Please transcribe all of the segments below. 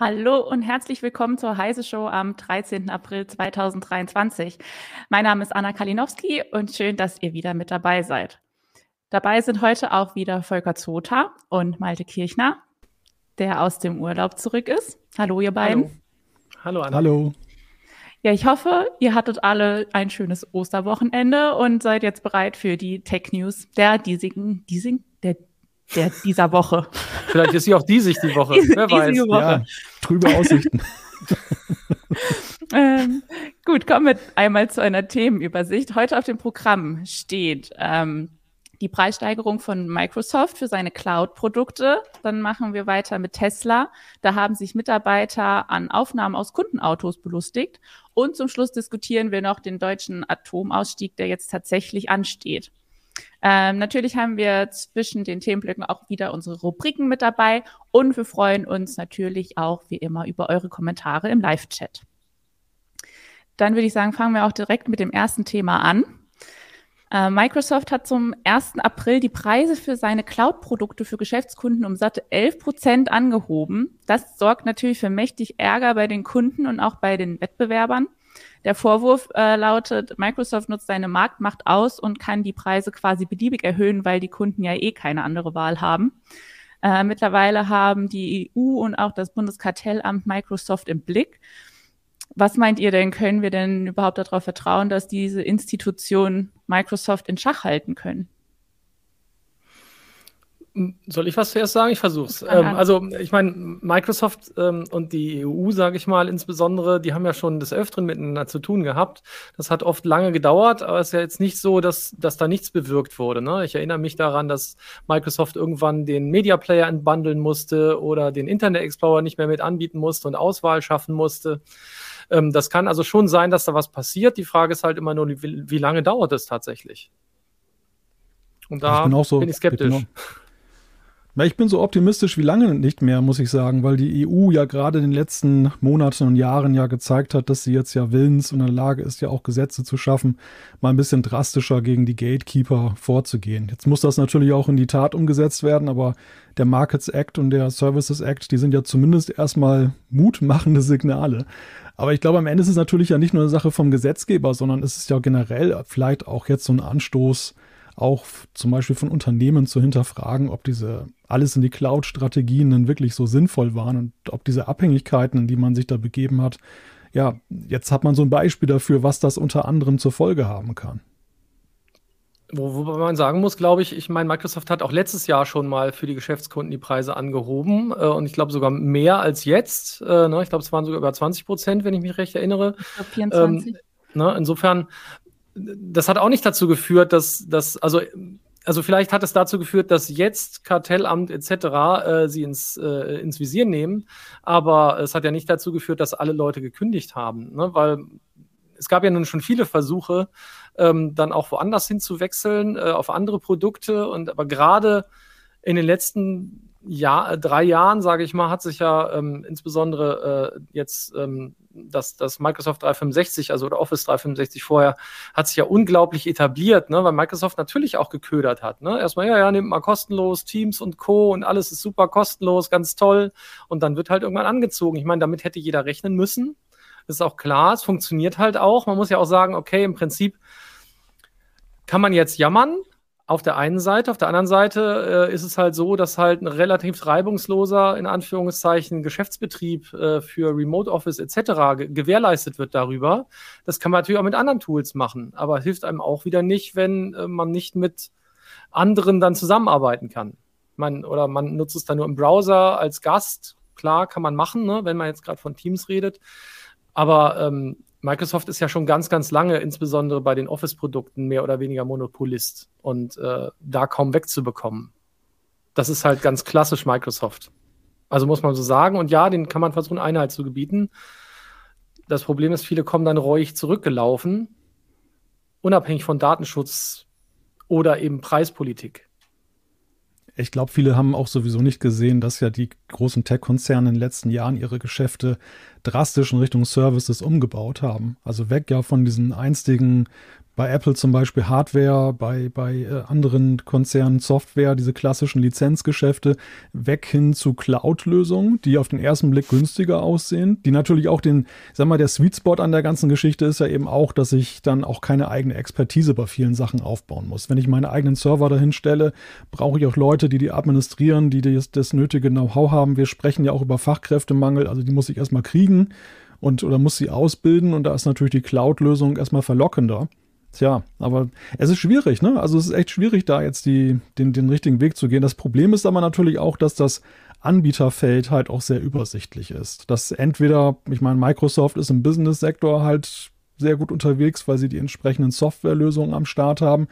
Hallo und herzlich willkommen zur Heise Show am 13. April 2023. Mein Name ist Anna Kalinowski und schön, dass ihr wieder mit dabei seid. Dabei sind heute auch wieder Volker Zota und Malte Kirchner, der aus dem Urlaub zurück ist. Hallo, ihr beiden. Hallo, Hallo Anna. Hallo. Ja, ich hoffe, ihr hattet alle ein schönes Osterwochenende und seid jetzt bereit für die Tech News der diesigen, diesigen, der der, dieser Woche. Vielleicht ist sie auch die sich die Woche. Diese, Wer weiß. Woche. Ja, trübe Aussichten. ähm, gut, kommen wir einmal zu einer Themenübersicht. Heute auf dem Programm steht ähm, die Preissteigerung von Microsoft für seine Cloud-Produkte. Dann machen wir weiter mit Tesla. Da haben sich Mitarbeiter an Aufnahmen aus Kundenautos belustigt. Und zum Schluss diskutieren wir noch den deutschen Atomausstieg, der jetzt tatsächlich ansteht. Ähm, natürlich haben wir zwischen den Themenblöcken auch wieder unsere Rubriken mit dabei und wir freuen uns natürlich auch wie immer über eure Kommentare im Live-Chat. Dann würde ich sagen, fangen wir auch direkt mit dem ersten Thema an. Äh, Microsoft hat zum 1. April die Preise für seine Cloud-Produkte für Geschäftskunden um satte 11 Prozent angehoben. Das sorgt natürlich für mächtig Ärger bei den Kunden und auch bei den Wettbewerbern. Der Vorwurf äh, lautet, Microsoft nutzt seine Marktmacht aus und kann die Preise quasi beliebig erhöhen, weil die Kunden ja eh keine andere Wahl haben. Äh, mittlerweile haben die EU und auch das Bundeskartellamt Microsoft im Blick. Was meint ihr denn, können wir denn überhaupt darauf vertrauen, dass diese Institutionen Microsoft in Schach halten können? Soll ich was zuerst sagen? Ich versuche es. Ähm, also, ich meine, Microsoft ähm, und die EU, sage ich mal, insbesondere, die haben ja schon des Öfteren miteinander zu tun gehabt. Das hat oft lange gedauert, aber es ist ja jetzt nicht so, dass, dass da nichts bewirkt wurde. Ne? Ich erinnere mich daran, dass Microsoft irgendwann den Media Player entbandeln musste oder den Internet Explorer nicht mehr mit anbieten musste und Auswahl schaffen musste. Ähm, das kann also schon sein, dass da was passiert. Die Frage ist halt immer nur, wie, wie lange dauert es tatsächlich? Und da ich bin, so, bin ich skeptisch. Ich bin na, ich bin so optimistisch wie lange nicht mehr, muss ich sagen, weil die EU ja gerade in den letzten Monaten und Jahren ja gezeigt hat, dass sie jetzt ja willens und in der Lage ist, ja auch Gesetze zu schaffen, mal ein bisschen drastischer gegen die Gatekeeper vorzugehen. Jetzt muss das natürlich auch in die Tat umgesetzt werden, aber der Markets Act und der Services Act, die sind ja zumindest erstmal mutmachende Signale. Aber ich glaube, am Ende ist es natürlich ja nicht nur eine Sache vom Gesetzgeber, sondern es ist ja generell vielleicht auch jetzt so ein Anstoß, auch zum Beispiel von Unternehmen zu hinterfragen, ob diese alles in die Cloud-Strategien dann wirklich so sinnvoll waren und ob diese Abhängigkeiten, in die man sich da begeben hat, ja, jetzt hat man so ein Beispiel dafür, was das unter anderem zur Folge haben kann. Wo, wobei man sagen muss, glaube ich, ich meine, Microsoft hat auch letztes Jahr schon mal für die Geschäftskunden die Preise angehoben äh, und ich glaube sogar mehr als jetzt. Äh, ne? Ich glaube, es waren sogar über 20 Prozent, wenn ich mich recht erinnere. Ich glaube 24. Ähm, ne? Insofern das hat auch nicht dazu geführt, dass, dass also, also vielleicht hat es dazu geführt, dass jetzt Kartellamt etc. Äh, sie ins, äh, ins Visier nehmen, aber es hat ja nicht dazu geführt, dass alle Leute gekündigt haben, ne? weil es gab ja nun schon viele Versuche, ähm, dann auch woanders hinzuwechseln, äh, auf andere Produkte und aber gerade in den letzten Jahr, drei Jahren, sage ich mal, hat sich ja ähm, insbesondere äh, jetzt ähm, das, das Microsoft 365, also oder Office 365 vorher, hat sich ja unglaublich etabliert, ne, weil Microsoft natürlich auch geködert hat. Ne? Erstmal, ja, ja, nimmt mal kostenlos Teams und Co. und alles ist super kostenlos, ganz toll. Und dann wird halt irgendwann angezogen. Ich meine, damit hätte jeder rechnen müssen. ist auch klar, es funktioniert halt auch. Man muss ja auch sagen, okay, im Prinzip kann man jetzt jammern, auf der einen Seite. Auf der anderen Seite äh, ist es halt so, dass halt ein relativ reibungsloser, in Anführungszeichen, Geschäftsbetrieb äh, für Remote Office etc. Ge gewährleistet wird darüber. Das kann man natürlich auch mit anderen Tools machen, aber hilft einem auch wieder nicht, wenn äh, man nicht mit anderen dann zusammenarbeiten kann. Man, oder man nutzt es dann nur im Browser als Gast. Klar, kann man machen, ne, wenn man jetzt gerade von Teams redet. Aber ähm, Microsoft ist ja schon ganz, ganz lange, insbesondere bei den Office-Produkten, mehr oder weniger Monopolist und äh, da kaum wegzubekommen. Das ist halt ganz klassisch Microsoft. Also muss man so sagen. Und ja, den kann man versuchen, Einheit zu gebieten. Das Problem ist, viele kommen dann reuig zurückgelaufen, unabhängig von Datenschutz oder eben Preispolitik ich glaube, viele haben auch sowieso nicht gesehen, dass ja die großen Tech-Konzerne in den letzten Jahren ihre Geschäfte drastisch in Richtung Services umgebaut haben. Also weg ja von diesen einstigen bei Apple zum Beispiel Hardware, bei, bei äh, anderen Konzernen Software, diese klassischen Lizenzgeschäfte, weg hin zu Cloud-Lösungen, die auf den ersten Blick günstiger aussehen, die natürlich auch den, sag mal, der Sweet Spot an der ganzen Geschichte ist ja eben auch, dass ich dann auch keine eigene Expertise bei vielen Sachen aufbauen muss. Wenn ich meine eigenen Server dahin stelle, brauche ich auch Leute, die die administrieren, die das, das nötige Know-how haben. Wir sprechen ja auch über Fachkräftemangel, also die muss ich erstmal kriegen und oder muss sie ausbilden und da ist natürlich die Cloud-Lösung erstmal verlockender. Tja, aber es ist schwierig, ne? Also es ist echt schwierig, da jetzt die, den, den richtigen Weg zu gehen. Das Problem ist aber natürlich auch, dass das Anbieterfeld halt auch sehr übersichtlich ist. Dass entweder, ich meine, Microsoft ist im Business-Sektor halt sehr gut unterwegs, weil sie die entsprechenden Softwarelösungen am Start haben.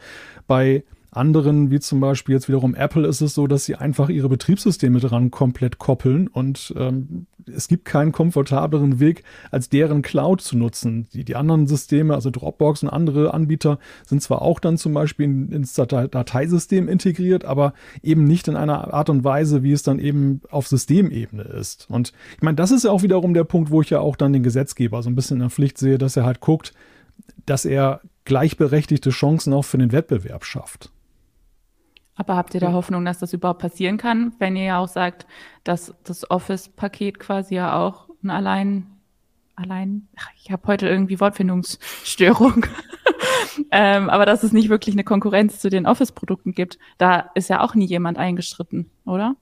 Bei anderen, wie zum Beispiel jetzt wiederum Apple, ist es so, dass sie einfach ihre Betriebssysteme dran komplett koppeln und ähm, es gibt keinen komfortableren Weg, als deren Cloud zu nutzen. Die, die anderen Systeme, also Dropbox und andere Anbieter, sind zwar auch dann zum Beispiel in, ins Dateisystem integriert, aber eben nicht in einer Art und Weise, wie es dann eben auf Systemebene ist. Und ich meine, das ist ja auch wiederum der Punkt, wo ich ja auch dann den Gesetzgeber so ein bisschen in der Pflicht sehe, dass er halt guckt, dass er gleichberechtigte Chancen auch für den Wettbewerb schafft. Aber habt ihr da Hoffnung, dass das überhaupt passieren kann, wenn ihr ja auch sagt, dass das Office-Paket quasi ja auch ein allein, allein, ich habe heute irgendwie Wortfindungsstörung, ähm, aber dass es nicht wirklich eine Konkurrenz zu den Office-Produkten gibt, da ist ja auch nie jemand eingeschritten, oder?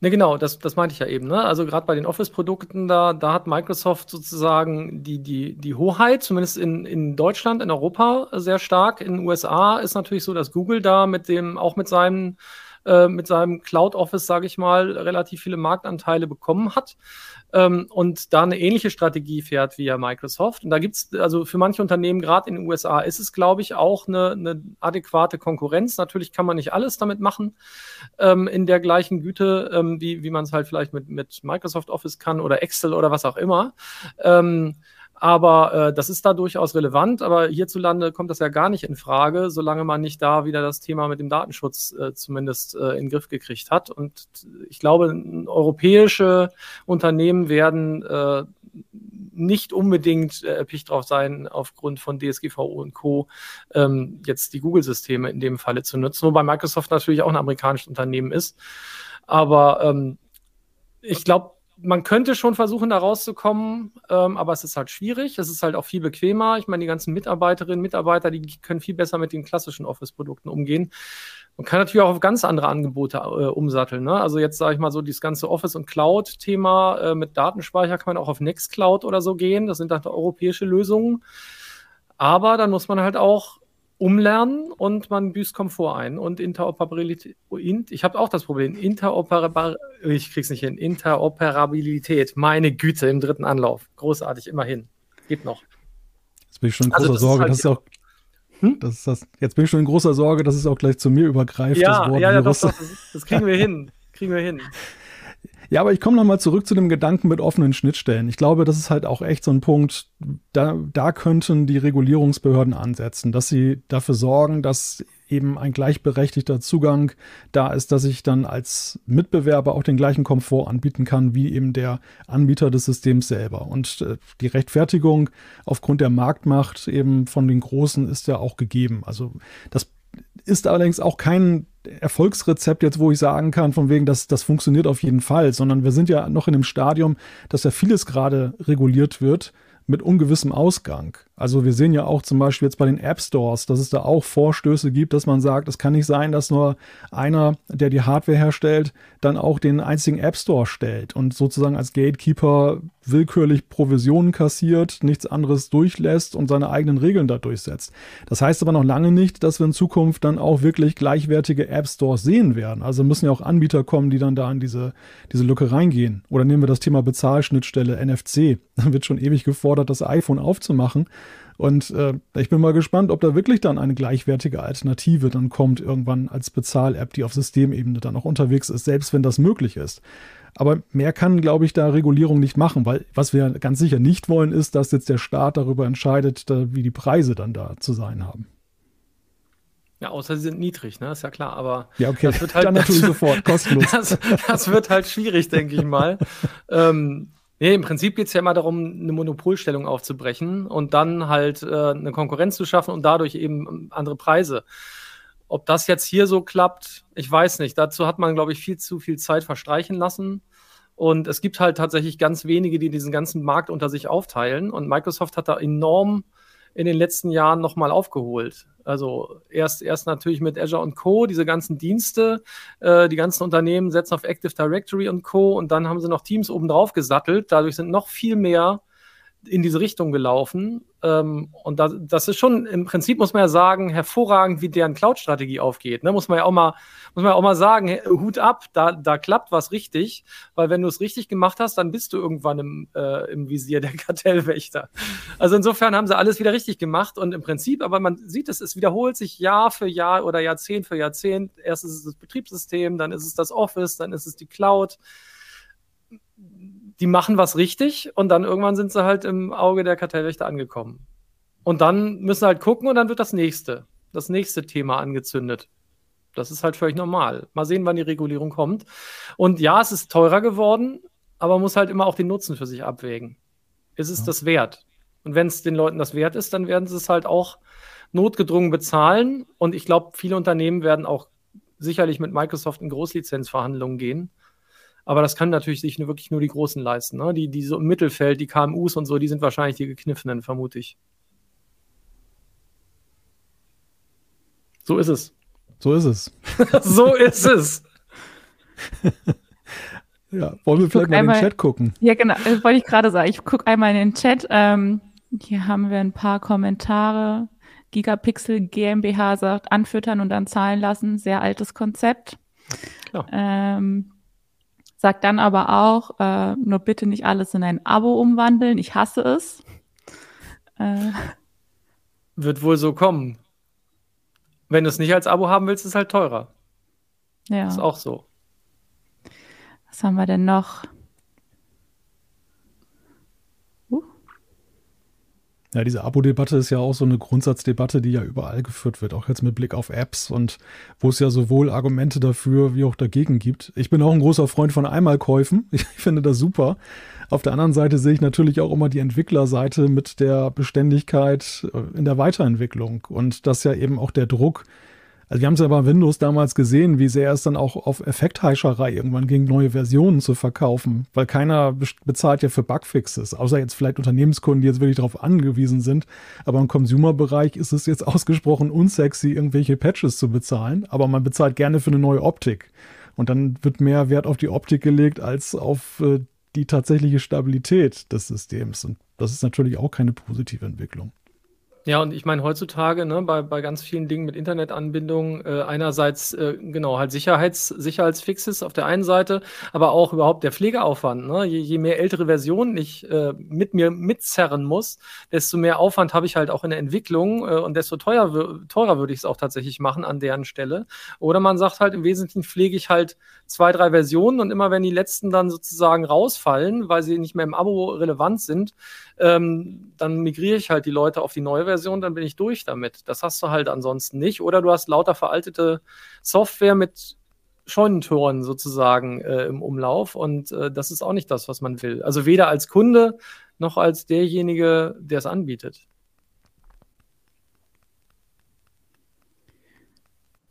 Ne, genau, das, das meinte ich ja eben. Ne? Also gerade bei den Office-Produkten, da, da hat Microsoft sozusagen die, die, die Hoheit, zumindest in, in Deutschland, in Europa sehr stark. In den USA ist natürlich so, dass Google da mit dem, auch mit seinem, äh, mit seinem Cloud Office, sage ich mal, relativ viele Marktanteile bekommen hat ähm, und da eine ähnliche Strategie fährt wie ja Microsoft. Und da gibt es, also für manche Unternehmen, gerade in den USA, ist es, glaube ich, auch eine, eine adäquate Konkurrenz. Natürlich kann man nicht alles damit machen ähm, in der gleichen Güte, ähm, wie, wie man es halt vielleicht mit, mit Microsoft Office kann oder Excel oder was auch immer. Ähm, aber äh, das ist da durchaus relevant. Aber hierzulande kommt das ja gar nicht in Frage, solange man nicht da wieder das Thema mit dem Datenschutz äh, zumindest äh, in den Griff gekriegt hat. Und ich glaube, europäische Unternehmen werden äh, nicht unbedingt äh, erpicht drauf sein, aufgrund von DSGVO und Co. Ähm, jetzt die Google-Systeme in dem Falle zu nutzen, wobei Microsoft natürlich auch ein amerikanisches Unternehmen ist. Aber ähm, ich glaube, man könnte schon versuchen, da rauszukommen, ähm, aber es ist halt schwierig. Es ist halt auch viel bequemer. Ich meine, die ganzen Mitarbeiterinnen, Mitarbeiter, die können viel besser mit den klassischen Office-Produkten umgehen. Man kann natürlich auch auf ganz andere Angebote äh, umsatteln. Ne? Also jetzt sage ich mal so, dieses ganze Office- und Cloud-Thema äh, mit Datenspeicher kann man auch auf Nextcloud oder so gehen. Das sind dann europäische Lösungen. Aber dann muss man halt auch umlernen und man büßt Komfort ein und Interoperabilität. Ich habe auch das Problem. Interoperabilität, ich krieg's nicht hin. Interoperabilität, meine Güte, im dritten Anlauf. Großartig, immerhin. Geht noch. Jetzt bin ich schon in also großer also, Sorge, halt, dass es auch. Hm? Das ist das, jetzt bin ich schon in großer Sorge, dass es auch gleich zu mir übergreift. Ja, ja, ja, doch, doch, das, das kriegen wir hin. Kriegen wir hin. Ja, aber ich komme nochmal zurück zu dem Gedanken mit offenen Schnittstellen. Ich glaube, das ist halt auch echt so ein Punkt, da, da könnten die Regulierungsbehörden ansetzen, dass sie dafür sorgen, dass eben ein gleichberechtigter Zugang da ist, dass ich dann als Mitbewerber auch den gleichen Komfort anbieten kann wie eben der Anbieter des Systems selber. Und äh, die Rechtfertigung aufgrund der Marktmacht eben von den Großen ist ja auch gegeben. Also das ist allerdings auch kein Erfolgsrezept jetzt, wo ich sagen kann, von wegen, dass das funktioniert auf jeden Fall, sondern wir sind ja noch in dem Stadium, dass ja vieles gerade reguliert wird mit ungewissem Ausgang. Also wir sehen ja auch zum Beispiel jetzt bei den App Stores, dass es da auch Vorstöße gibt, dass man sagt, es kann nicht sein, dass nur einer, der die Hardware herstellt, dann auch den einzigen App Store stellt und sozusagen als Gatekeeper willkürlich Provisionen kassiert, nichts anderes durchlässt und seine eigenen Regeln da durchsetzt. Das heißt aber noch lange nicht, dass wir in Zukunft dann auch wirklich gleichwertige App Stores sehen werden. Also müssen ja auch Anbieter kommen, die dann da in diese, diese Lücke reingehen. Oder nehmen wir das Thema Bezahlschnittstelle NFC. Da wird schon ewig gefordert, das iPhone aufzumachen. Und äh, ich bin mal gespannt, ob da wirklich dann eine gleichwertige Alternative dann kommt, irgendwann als Bezahl-App, die auf Systemebene dann auch unterwegs ist, selbst wenn das möglich ist. Aber mehr kann, glaube ich, da Regulierung nicht machen, weil was wir ganz sicher nicht wollen, ist, dass jetzt der Staat darüber entscheidet, da, wie die Preise dann da zu sein haben. Ja, außer sie sind niedrig, ne? Ist ja klar, aber ja, okay. das wird halt dann natürlich sofort kostenlos. Das, das, wird halt schwierig, denke ich mal. ähm, Nee, im Prinzip geht es ja immer darum, eine Monopolstellung aufzubrechen und dann halt äh, eine Konkurrenz zu schaffen und dadurch eben andere Preise. Ob das jetzt hier so klappt, ich weiß nicht. Dazu hat man, glaube ich, viel zu viel Zeit verstreichen lassen. Und es gibt halt tatsächlich ganz wenige, die diesen ganzen Markt unter sich aufteilen. Und Microsoft hat da enorm in den letzten Jahren nochmal aufgeholt. Also erst, erst natürlich mit Azure und Co., diese ganzen Dienste, äh, die ganzen Unternehmen setzen auf Active Directory und Co. Und dann haben sie noch Teams obendrauf gesattelt. Dadurch sind noch viel mehr in diese Richtung gelaufen. Ähm, und das, das ist schon, im Prinzip muss man ja sagen, hervorragend, wie deren Cloud-Strategie aufgeht. Ne? Muss man ja auch mal, muss man auch mal sagen, Hut ab, da, da klappt was richtig, weil wenn du es richtig gemacht hast, dann bist du irgendwann im, äh, im Visier der Kartellwächter. Also insofern haben sie alles wieder richtig gemacht und im Prinzip, aber man sieht es, es wiederholt sich Jahr für Jahr oder Jahrzehnt für Jahrzehnt. Erst ist es das Betriebssystem, dann ist es das Office, dann ist es die Cloud die machen was richtig und dann irgendwann sind sie halt im Auge der Kartellwächter angekommen. Und dann müssen sie halt gucken und dann wird das nächste, das nächste Thema angezündet. Das ist halt völlig normal. Mal sehen, wann die Regulierung kommt. Und ja, es ist teurer geworden, aber man muss halt immer auch den Nutzen für sich abwägen. Ist es ja. das wert? Und wenn es den Leuten das wert ist, dann werden sie es halt auch notgedrungen bezahlen. Und ich glaube, viele Unternehmen werden auch sicherlich mit Microsoft in Großlizenzverhandlungen gehen aber das kann natürlich sich nur, wirklich nur die Großen leisten. Ne? Die, die so im Mittelfeld, die KMUs und so, die sind wahrscheinlich die gekniffenen, vermute ich. So ist es. So ist es. so ist es. ja, wollen wir ich vielleicht mal einmal, in den Chat gucken? Ja, genau, das wollte ich gerade sagen. Ich gucke einmal in den Chat. Ähm, hier haben wir ein paar Kommentare. Gigapixel GmbH sagt, anfüttern und dann zahlen lassen. Sehr altes Konzept. Ähm, Sagt dann aber auch, äh, nur bitte nicht alles in ein Abo umwandeln. Ich hasse es. Äh. Wird wohl so kommen. Wenn du es nicht als Abo haben willst, ist es halt teurer. Ja. Ist auch so. Was haben wir denn noch? Ja, diese Abo-Debatte ist ja auch so eine Grundsatzdebatte, die ja überall geführt wird, auch jetzt mit Blick auf Apps und wo es ja sowohl Argumente dafür wie auch dagegen gibt. Ich bin auch ein großer Freund von Einmalkäufen. Ich finde das super. Auf der anderen Seite sehe ich natürlich auch immer die Entwicklerseite mit der Beständigkeit äh, in der Weiterentwicklung und dass ja eben auch der Druck also wir haben es ja bei Windows damals gesehen, wie sehr es dann auch auf Effektheischerei irgendwann ging, neue Versionen zu verkaufen, weil keiner bezahlt ja für Bugfixes, außer jetzt vielleicht Unternehmenskunden, die jetzt wirklich darauf angewiesen sind. Aber im Consumer-Bereich ist es jetzt ausgesprochen unsexy, irgendwelche Patches zu bezahlen, aber man bezahlt gerne für eine neue Optik. Und dann wird mehr Wert auf die Optik gelegt als auf äh, die tatsächliche Stabilität des Systems. Und das ist natürlich auch keine positive Entwicklung. Ja, und ich meine heutzutage, ne, bei, bei ganz vielen Dingen mit Internetanbindung, äh, einerseits äh, genau halt Sicherheits, Sicherheitsfixes auf der einen Seite, aber auch überhaupt der Pflegeaufwand. Ne? Je, je mehr ältere Versionen ich äh, mit mir mitzerren muss, desto mehr Aufwand habe ich halt auch in der Entwicklung äh, und desto teuer, teurer würde ich es auch tatsächlich machen an deren Stelle. Oder man sagt halt, im Wesentlichen pflege ich halt zwei, drei Versionen und immer wenn die letzten dann sozusagen rausfallen, weil sie nicht mehr im Abo relevant sind, ähm, dann migriere ich halt die Leute auf die neue Version dann bin ich durch damit. Das hast du halt ansonsten nicht. Oder du hast lauter veraltete Software mit Scheunentoren sozusagen äh, im Umlauf und äh, das ist auch nicht das, was man will. Also weder als Kunde noch als derjenige, der es anbietet.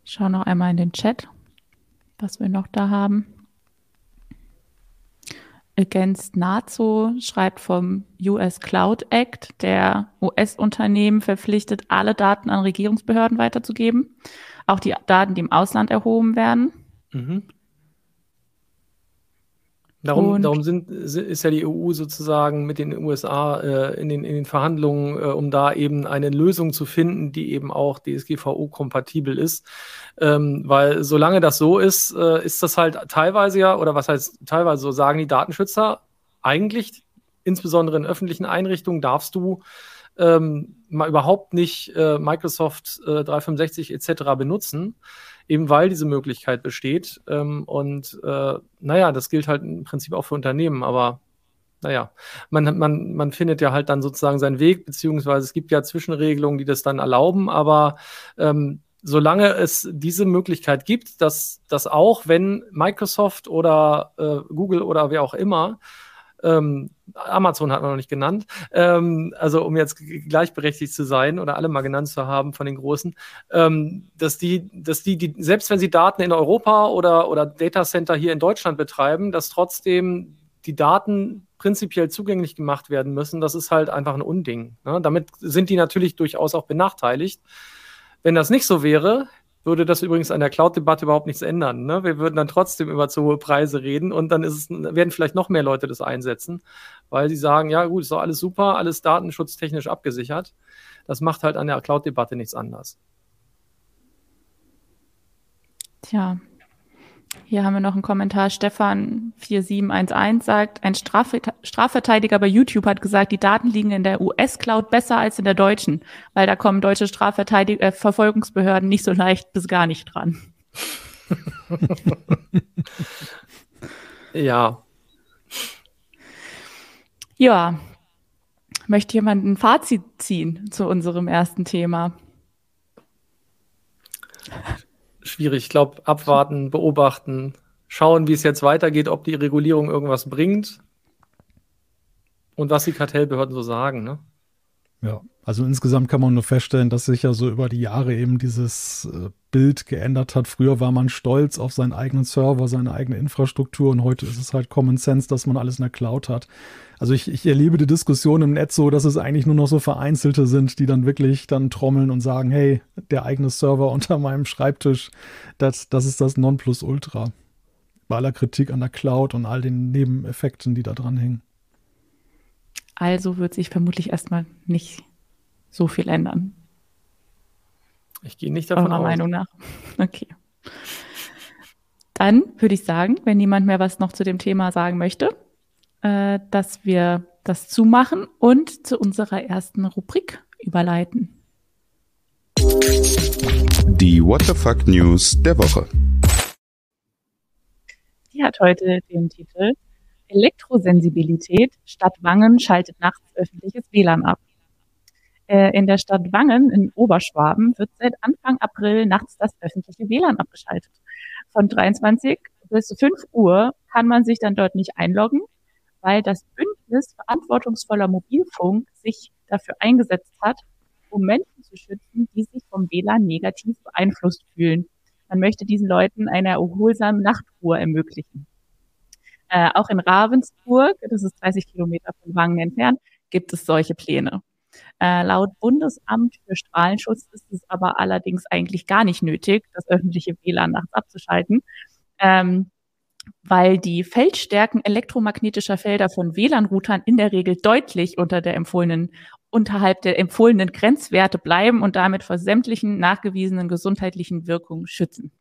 Ich schaue noch einmal in den Chat, was wir noch da haben. Against NATO schreibt vom US Cloud Act, der US-Unternehmen verpflichtet, alle Daten an Regierungsbehörden weiterzugeben, auch die Daten, die im Ausland erhoben werden. Mhm. Darum, darum sind, ist ja die EU sozusagen mit den USA äh, in, den, in den Verhandlungen, äh, um da eben eine Lösung zu finden, die eben auch DSGVO-kompatibel ist. Ähm, weil solange das so ist, äh, ist das halt teilweise ja, oder was heißt teilweise so, sagen die Datenschützer, eigentlich, insbesondere in öffentlichen Einrichtungen, darfst du ähm, mal überhaupt nicht äh, Microsoft äh, 365 etc. benutzen eben weil diese Möglichkeit besteht. Ähm, und äh, naja, das gilt halt im Prinzip auch für Unternehmen, aber naja, man, man, man findet ja halt dann sozusagen seinen Weg, beziehungsweise es gibt ja Zwischenregelungen, die das dann erlauben, aber ähm, solange es diese Möglichkeit gibt, dass, dass auch wenn Microsoft oder äh, Google oder wer auch immer ähm, Amazon hat man noch nicht genannt, ähm, also um jetzt gleichberechtigt zu sein oder alle mal genannt zu haben von den Großen, ähm, dass die, dass die, die, selbst wenn sie Daten in Europa oder, oder Datacenter hier in Deutschland betreiben, dass trotzdem die Daten prinzipiell zugänglich gemacht werden müssen, das ist halt einfach ein Unding. Ne? Damit sind die natürlich durchaus auch benachteiligt. Wenn das nicht so wäre, würde das übrigens an der Cloud-Debatte überhaupt nichts ändern. Ne? Wir würden dann trotzdem über zu hohe Preise reden und dann es, werden vielleicht noch mehr Leute das einsetzen, weil sie sagen, ja gut, ist doch alles super, alles datenschutztechnisch abgesichert. Das macht halt an der Cloud-Debatte nichts anders. Tja, hier haben wir noch einen Kommentar. Stefan 4711 sagt, ein Strafverteidiger bei YouTube hat gesagt, die Daten liegen in der US-Cloud besser als in der deutschen, weil da kommen deutsche Strafverteidiger, äh, Verfolgungsbehörden nicht so leicht bis gar nicht dran. ja. Ja. Möchte jemand ein Fazit ziehen zu unserem ersten Thema? Schwierig. Ich glaube, abwarten, beobachten, schauen, wie es jetzt weitergeht, ob die Regulierung irgendwas bringt und was die Kartellbehörden so sagen. Ne? Ja, also insgesamt kann man nur feststellen, dass sich ja so über die Jahre eben dieses äh, Bild geändert hat. Früher war man stolz auf seinen eigenen Server, seine eigene Infrastruktur und heute ist es halt Common Sense, dass man alles in der Cloud hat. Also ich, ich erlebe die Diskussion im Netz so, dass es eigentlich nur noch so Vereinzelte sind, die dann wirklich dann trommeln und sagen, hey, der eigene Server unter meinem Schreibtisch, das, das ist das Nonplusultra. Bei aller Kritik an der Cloud und all den Nebeneffekten, die da dran hängen. Also wird sich vermutlich erstmal nicht so viel ändern. Ich gehe nicht davon Eurer aus. Meinung nach. Okay. Dann würde ich sagen, wenn niemand mehr was noch zu dem Thema sagen möchte, äh, dass wir das zumachen und zu unserer ersten Rubrik überleiten. Die What the Fuck News der Woche. Die hat heute den Titel Elektrosensibilität. Stadt Wangen schaltet nachts öffentliches WLAN ab. Äh, in der Stadt Wangen in Oberschwaben wird seit Anfang April nachts das öffentliche WLAN abgeschaltet. Von 23 bis 5 Uhr kann man sich dann dort nicht einloggen, weil das Bündnis verantwortungsvoller Mobilfunk sich dafür eingesetzt hat, um Menschen zu schützen, die sich vom WLAN negativ beeinflusst fühlen. Man möchte diesen Leuten eine erholsame Nachtruhe ermöglichen. Äh, auch in Ravensburg, das ist 30 Kilometer von Wangen entfernt, gibt es solche Pläne. Äh, laut Bundesamt für Strahlenschutz ist es aber allerdings eigentlich gar nicht nötig, das öffentliche WLAN nachts abzuschalten, ähm, weil die Feldstärken elektromagnetischer Felder von WLAN-Routern in der Regel deutlich unter der empfohlenen unterhalb der empfohlenen Grenzwerte bleiben und damit vor sämtlichen nachgewiesenen gesundheitlichen Wirkungen schützen.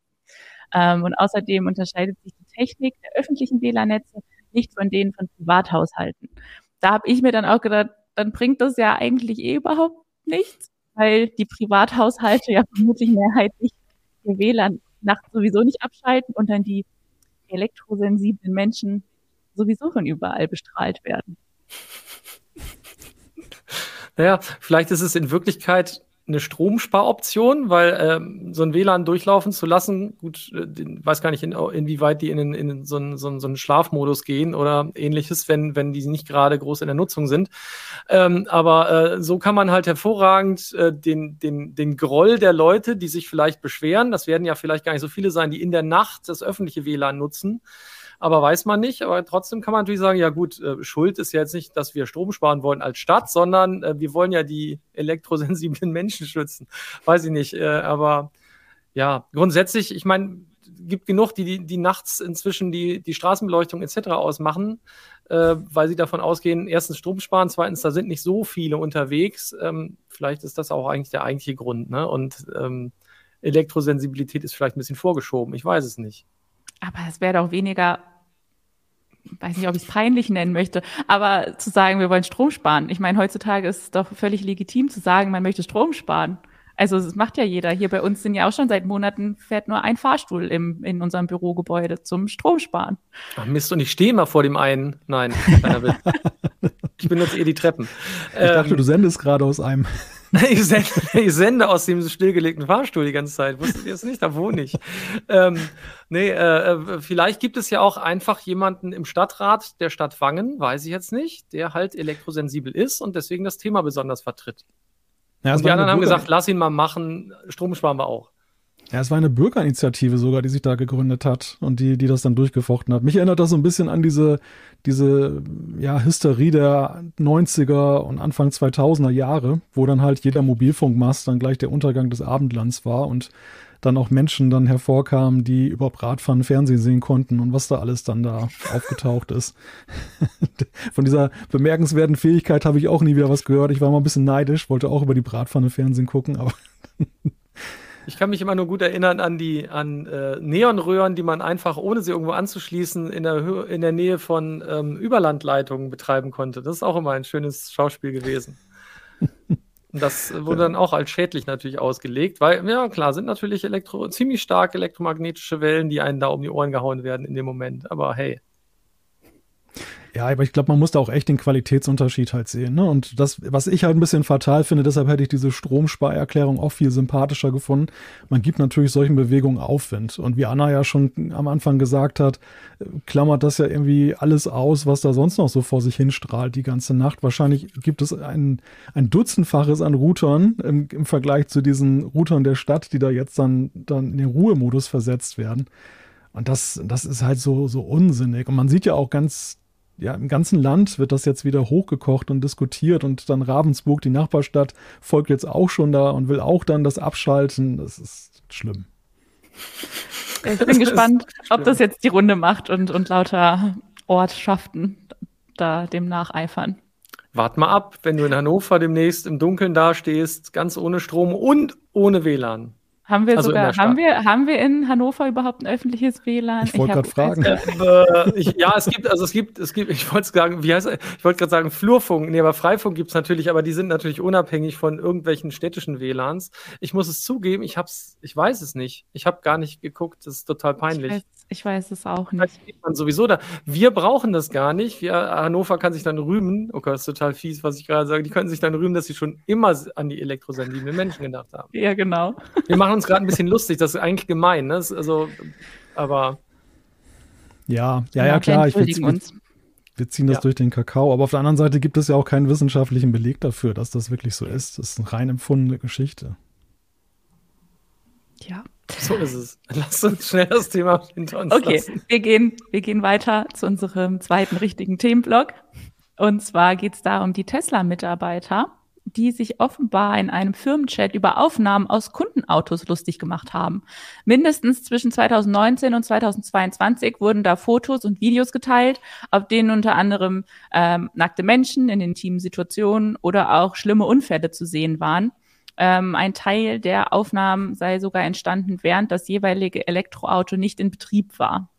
Ähm, und außerdem unterscheidet sich die Technik der öffentlichen WLAN-Netze nicht von denen von Privathaushalten. Da habe ich mir dann auch gedacht, dann bringt das ja eigentlich eh überhaupt nichts, weil die Privathaushalte ja vermutlich mehrheitlich ihr WLAN nachts sowieso nicht abschalten und dann die elektrosensiblen Menschen sowieso von überall bestrahlt werden. Naja, vielleicht ist es in Wirklichkeit eine Stromsparoption, weil ähm, so ein WLAN durchlaufen zu lassen, gut, äh, weiß gar nicht, in, inwieweit die in, in so, einen, so, einen, so einen Schlafmodus gehen oder ähnliches, wenn, wenn die nicht gerade groß in der Nutzung sind. Ähm, aber äh, so kann man halt hervorragend äh, den, den, den Groll der Leute, die sich vielleicht beschweren, das werden ja vielleicht gar nicht so viele sein, die in der Nacht das öffentliche WLAN nutzen, aber weiß man nicht. Aber trotzdem kann man natürlich sagen, ja gut, äh, Schuld ist ja jetzt nicht, dass wir Strom sparen wollen als Stadt, sondern äh, wir wollen ja die elektrosensiblen Menschen schützen. Weiß ich nicht. Äh, aber ja, grundsätzlich, ich meine, gibt genug, die, die, die nachts inzwischen die, die Straßenbeleuchtung etc. ausmachen, weil sie davon ausgehen, erstens Strom sparen, zweitens, da sind nicht so viele unterwegs. Ähm, vielleicht ist das auch eigentlich der eigentliche Grund. Ne? Und ähm, Elektrosensibilität ist vielleicht ein bisschen vorgeschoben. Ich weiß es nicht. Aber es wäre doch weniger, weiß nicht, ob ich es peinlich nennen möchte, aber zu sagen, wir wollen Strom sparen. Ich meine, heutzutage ist es doch völlig legitim zu sagen, man möchte Strom sparen. Also das macht ja jeder. Hier bei uns sind ja auch schon seit Monaten fährt nur ein Fahrstuhl im, in unserem Bürogebäude zum Stromsparen. Ach Mist, und ich stehe mal vor dem einen. Nein, keiner will. ich benutze eher die Treppen. Ich ähm, dachte, du sendest gerade aus einem Ich sende, ich sende, aus dem stillgelegten Fahrstuhl die ganze Zeit. Wusstet ihr es nicht? Da wohne ich. ähm, nee, äh, äh, vielleicht gibt es ja auch einfach jemanden im Stadtrat der Stadt Wangen, weiß ich jetzt nicht, der halt elektrosensibel ist und deswegen das Thema besonders vertritt. Ja, und die anderen haben gesagt, lass ihn mal machen, Strom sparen wir auch. Ja, es war eine Bürgerinitiative sogar, die sich da gegründet hat und die, die das dann durchgefochten hat. Mich erinnert das so ein bisschen an diese, diese, ja, Hysterie der 90er und Anfang 2000er Jahre, wo dann halt jeder Mobilfunkmast dann gleich der Untergang des Abendlands war und dann auch Menschen dann hervorkamen, die überhaupt Radfahren, Fernsehen sehen konnten und was da alles dann da aufgetaucht ist. Von dieser bemerkenswerten Fähigkeit habe ich auch nie wieder was gehört. Ich war mal ein bisschen neidisch, wollte auch über die Bratpfanne Fernsehen gucken, aber Ich kann mich immer nur gut erinnern an die an äh, Neonröhren, die man einfach, ohne sie irgendwo anzuschließen, in der, Hö in der Nähe von ähm, Überlandleitungen betreiben konnte. Das ist auch immer ein schönes Schauspiel gewesen. Und das wurde dann auch als schädlich natürlich ausgelegt, weil, ja klar, sind natürlich Elektro ziemlich stark elektromagnetische Wellen, die einen da um die Ohren gehauen werden in dem Moment. Aber hey. Ja, aber ich glaube, man muss da auch echt den Qualitätsunterschied halt sehen. Ne? Und das, was ich halt ein bisschen fatal finde, deshalb hätte ich diese Stromsparerklärung auch viel sympathischer gefunden. Man gibt natürlich solchen Bewegungen Aufwind. Und wie Anna ja schon am Anfang gesagt hat, klammert das ja irgendwie alles aus, was da sonst noch so vor sich hinstrahlt die ganze Nacht. Wahrscheinlich gibt es ein, ein Dutzendfaches an Routern im, im Vergleich zu diesen Routern der Stadt, die da jetzt dann, dann in den Ruhemodus versetzt werden. Und das, das ist halt so, so unsinnig. Und man sieht ja auch ganz ja, im ganzen Land wird das jetzt wieder hochgekocht und diskutiert und dann Ravensburg, die Nachbarstadt, folgt jetzt auch schon da und will auch dann das abschalten. Das ist schlimm. Ich bin gespannt, ob das jetzt die Runde macht und, und lauter Ortschaften da dem nacheifern. Wart mal ab, wenn du in Hannover demnächst im Dunkeln dastehst, ganz ohne Strom und ohne WLAN. Haben wir also sogar, haben wir, haben wir in Hannover überhaupt ein öffentliches WLAN? Ich wollte gerade fragen. Äh, ich, ja, es gibt, also es gibt, es gibt, ich wollte sagen, wie heißt, ich wollte gerade sagen Flurfunk, nee, aber Freifunk gibt es natürlich, aber die sind natürlich unabhängig von irgendwelchen städtischen WLANs. Ich muss es zugeben, ich hab's, ich weiß es nicht. Ich habe gar nicht geguckt, das ist total peinlich. Ich weiß, ich weiß es auch nicht. Man sowieso da. Wir brauchen das gar nicht. Wir, Hannover kann sich dann rühmen, oh Gott, das ist total fies, was ich gerade sage, die können sich dann rühmen, dass sie schon immer an die elektrosensiblen Menschen gedacht haben. Ja, genau. Wir machen uns gerade ein bisschen lustig, das ist eigentlich gemein, ne? also, aber. Ja, ja, ja, klar. Ich wir, uns. wir ziehen das ja. durch den Kakao. Aber auf der anderen Seite gibt es ja auch keinen wissenschaftlichen Beleg dafür, dass das wirklich so ist. Das ist eine rein empfundene Geschichte. Ja. So ist es. Lass uns schnell das Thema hinter uns Okay, lassen. wir gehen, wir gehen weiter zu unserem zweiten richtigen Themenblock. Und zwar geht es da um die Tesla-Mitarbeiter, die sich offenbar in einem Firmenchat über Aufnahmen aus Kundenautos lustig gemacht haben. Mindestens zwischen 2019 und 2022 wurden da Fotos und Videos geteilt, auf denen unter anderem ähm, nackte Menschen in intimen Situationen oder auch schlimme Unfälle zu sehen waren. Ähm, ein Teil der Aufnahmen sei sogar entstanden, während das jeweilige Elektroauto nicht in Betrieb war.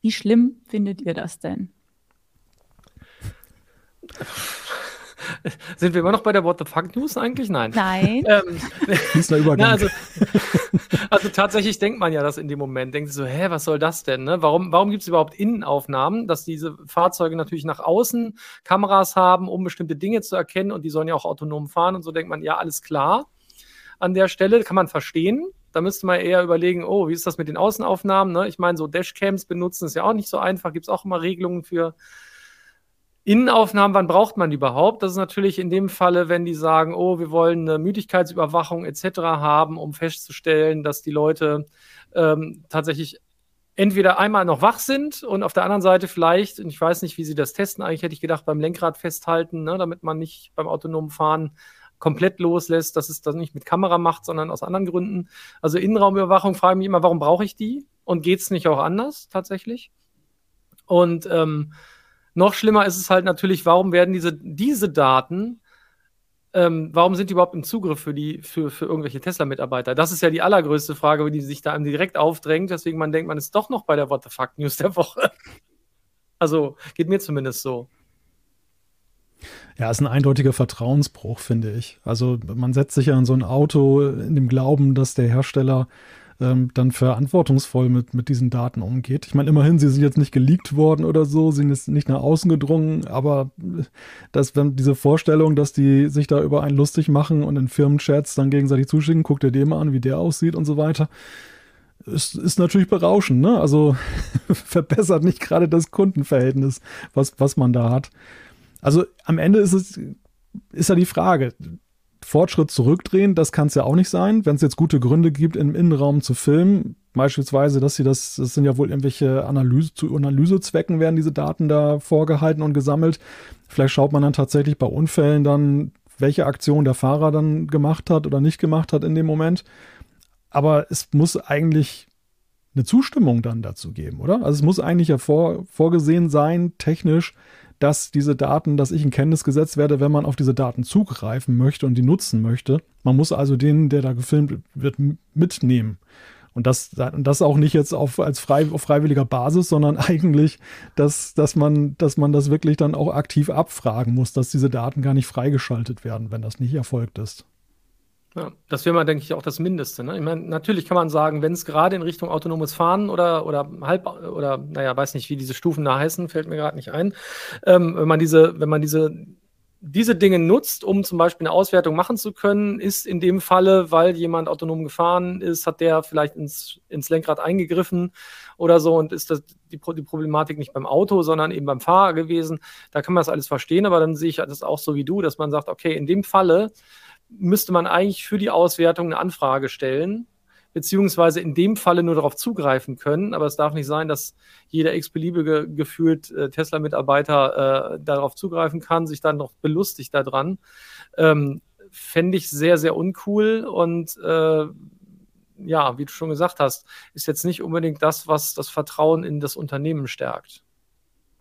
Wie schlimm findet ihr das denn? Sind wir immer noch bei der What the Fuck News eigentlich? Nein. Nein. Ähm, Übergang. Na, also, also, tatsächlich denkt man ja das in dem Moment. Denkt so, hä, was soll das denn? Ne? Warum, warum gibt es überhaupt Innenaufnahmen, dass diese Fahrzeuge natürlich nach außen Kameras haben, um bestimmte Dinge zu erkennen und die sollen ja auch autonom fahren und so denkt man, ja, alles klar. An der Stelle kann man verstehen. Da müsste man eher überlegen, oh, wie ist das mit den Außenaufnahmen? Ne? Ich meine, so Dashcams benutzen ist ja auch nicht so einfach. Gibt es auch immer Regelungen für Innenaufnahmen, wann braucht man die überhaupt? Das ist natürlich in dem Falle, wenn die sagen, oh, wir wollen eine Müdigkeitsüberwachung etc. haben, um festzustellen, dass die Leute ähm, tatsächlich entweder einmal noch wach sind und auf der anderen Seite vielleicht, und ich weiß nicht, wie sie das testen, eigentlich hätte ich gedacht, beim Lenkrad festhalten, ne, damit man nicht beim autonomen Fahren komplett loslässt, dass es das nicht mit Kamera macht, sondern aus anderen Gründen. Also Innenraumüberwachung frage ich mich immer, warum brauche ich die? Und geht es nicht auch anders tatsächlich? Und ähm, noch schlimmer ist es halt natürlich, warum werden diese, diese Daten, ähm, warum sind die überhaupt im Zugriff für, die, für, für irgendwelche Tesla-Mitarbeiter? Das ist ja die allergrößte Frage, die sich da direkt aufdrängt, weswegen man denkt, man ist doch noch bei der What the Fuck News der Woche. Also geht mir zumindest so. Ja, ist ein eindeutiger Vertrauensbruch, finde ich. Also man setzt sich ja in so ein Auto in dem Glauben, dass der Hersteller ähm, dann verantwortungsvoll mit, mit diesen Daten umgeht. Ich meine, immerhin, sie sind jetzt nicht geleakt worden oder so, sind jetzt nicht nach außen gedrungen, aber dass, wenn diese Vorstellung, dass die sich da über einen lustig machen und in Firmenchats dann gegenseitig zuschicken, guckt ihr dem mal an, wie der aussieht und so weiter, ist, ist natürlich berauschend, ne? Also verbessert nicht gerade das Kundenverhältnis, was, was man da hat. Also am Ende ist es, ist ja die Frage, Fortschritt zurückdrehen, das kann es ja auch nicht sein, wenn es jetzt gute Gründe gibt, im Innenraum zu filmen. Beispielsweise, dass sie das, das sind ja wohl irgendwelche Analyse, zu Analysezwecken werden diese Daten da vorgehalten und gesammelt. Vielleicht schaut man dann tatsächlich bei Unfällen dann, welche Aktion der Fahrer dann gemacht hat oder nicht gemacht hat in dem Moment. Aber es muss eigentlich eine Zustimmung dann dazu geben, oder? Also es muss eigentlich ja vor, vorgesehen sein, technisch, dass diese Daten, dass ich in Kenntnis gesetzt werde, wenn man auf diese Daten zugreifen möchte und die nutzen möchte. Man muss also den, der da gefilmt wird, mitnehmen. Und das, das auch nicht jetzt auf, als frei, auf freiwilliger Basis, sondern eigentlich, dass, dass, man, dass man das wirklich dann auch aktiv abfragen muss, dass diese Daten gar nicht freigeschaltet werden, wenn das nicht erfolgt ist. Ja, das wäre mal, denke ich, auch das Mindeste. Ne? Ich meine, natürlich kann man sagen, wenn es gerade in Richtung autonomes Fahren oder, oder halb oder naja, weiß nicht, wie diese Stufen da heißen, fällt mir gerade nicht ein. Ähm, wenn man diese, wenn man diese, diese Dinge nutzt, um zum Beispiel eine Auswertung machen zu können, ist in dem Falle, weil jemand autonom gefahren ist, hat der vielleicht ins, ins Lenkrad eingegriffen oder so und ist das die, die Problematik nicht beim Auto, sondern eben beim Fahrer gewesen. Da kann man das alles verstehen, aber dann sehe ich das auch so wie du, dass man sagt, okay, in dem Falle müsste man eigentlich für die Auswertung eine Anfrage stellen, beziehungsweise in dem Falle nur darauf zugreifen können. Aber es darf nicht sein, dass jeder x-beliebige gefühlt äh, Tesla-Mitarbeiter äh, darauf zugreifen kann, sich dann noch belustigt daran. Ähm, Fände ich sehr, sehr uncool und äh, ja, wie du schon gesagt hast, ist jetzt nicht unbedingt das, was das Vertrauen in das Unternehmen stärkt.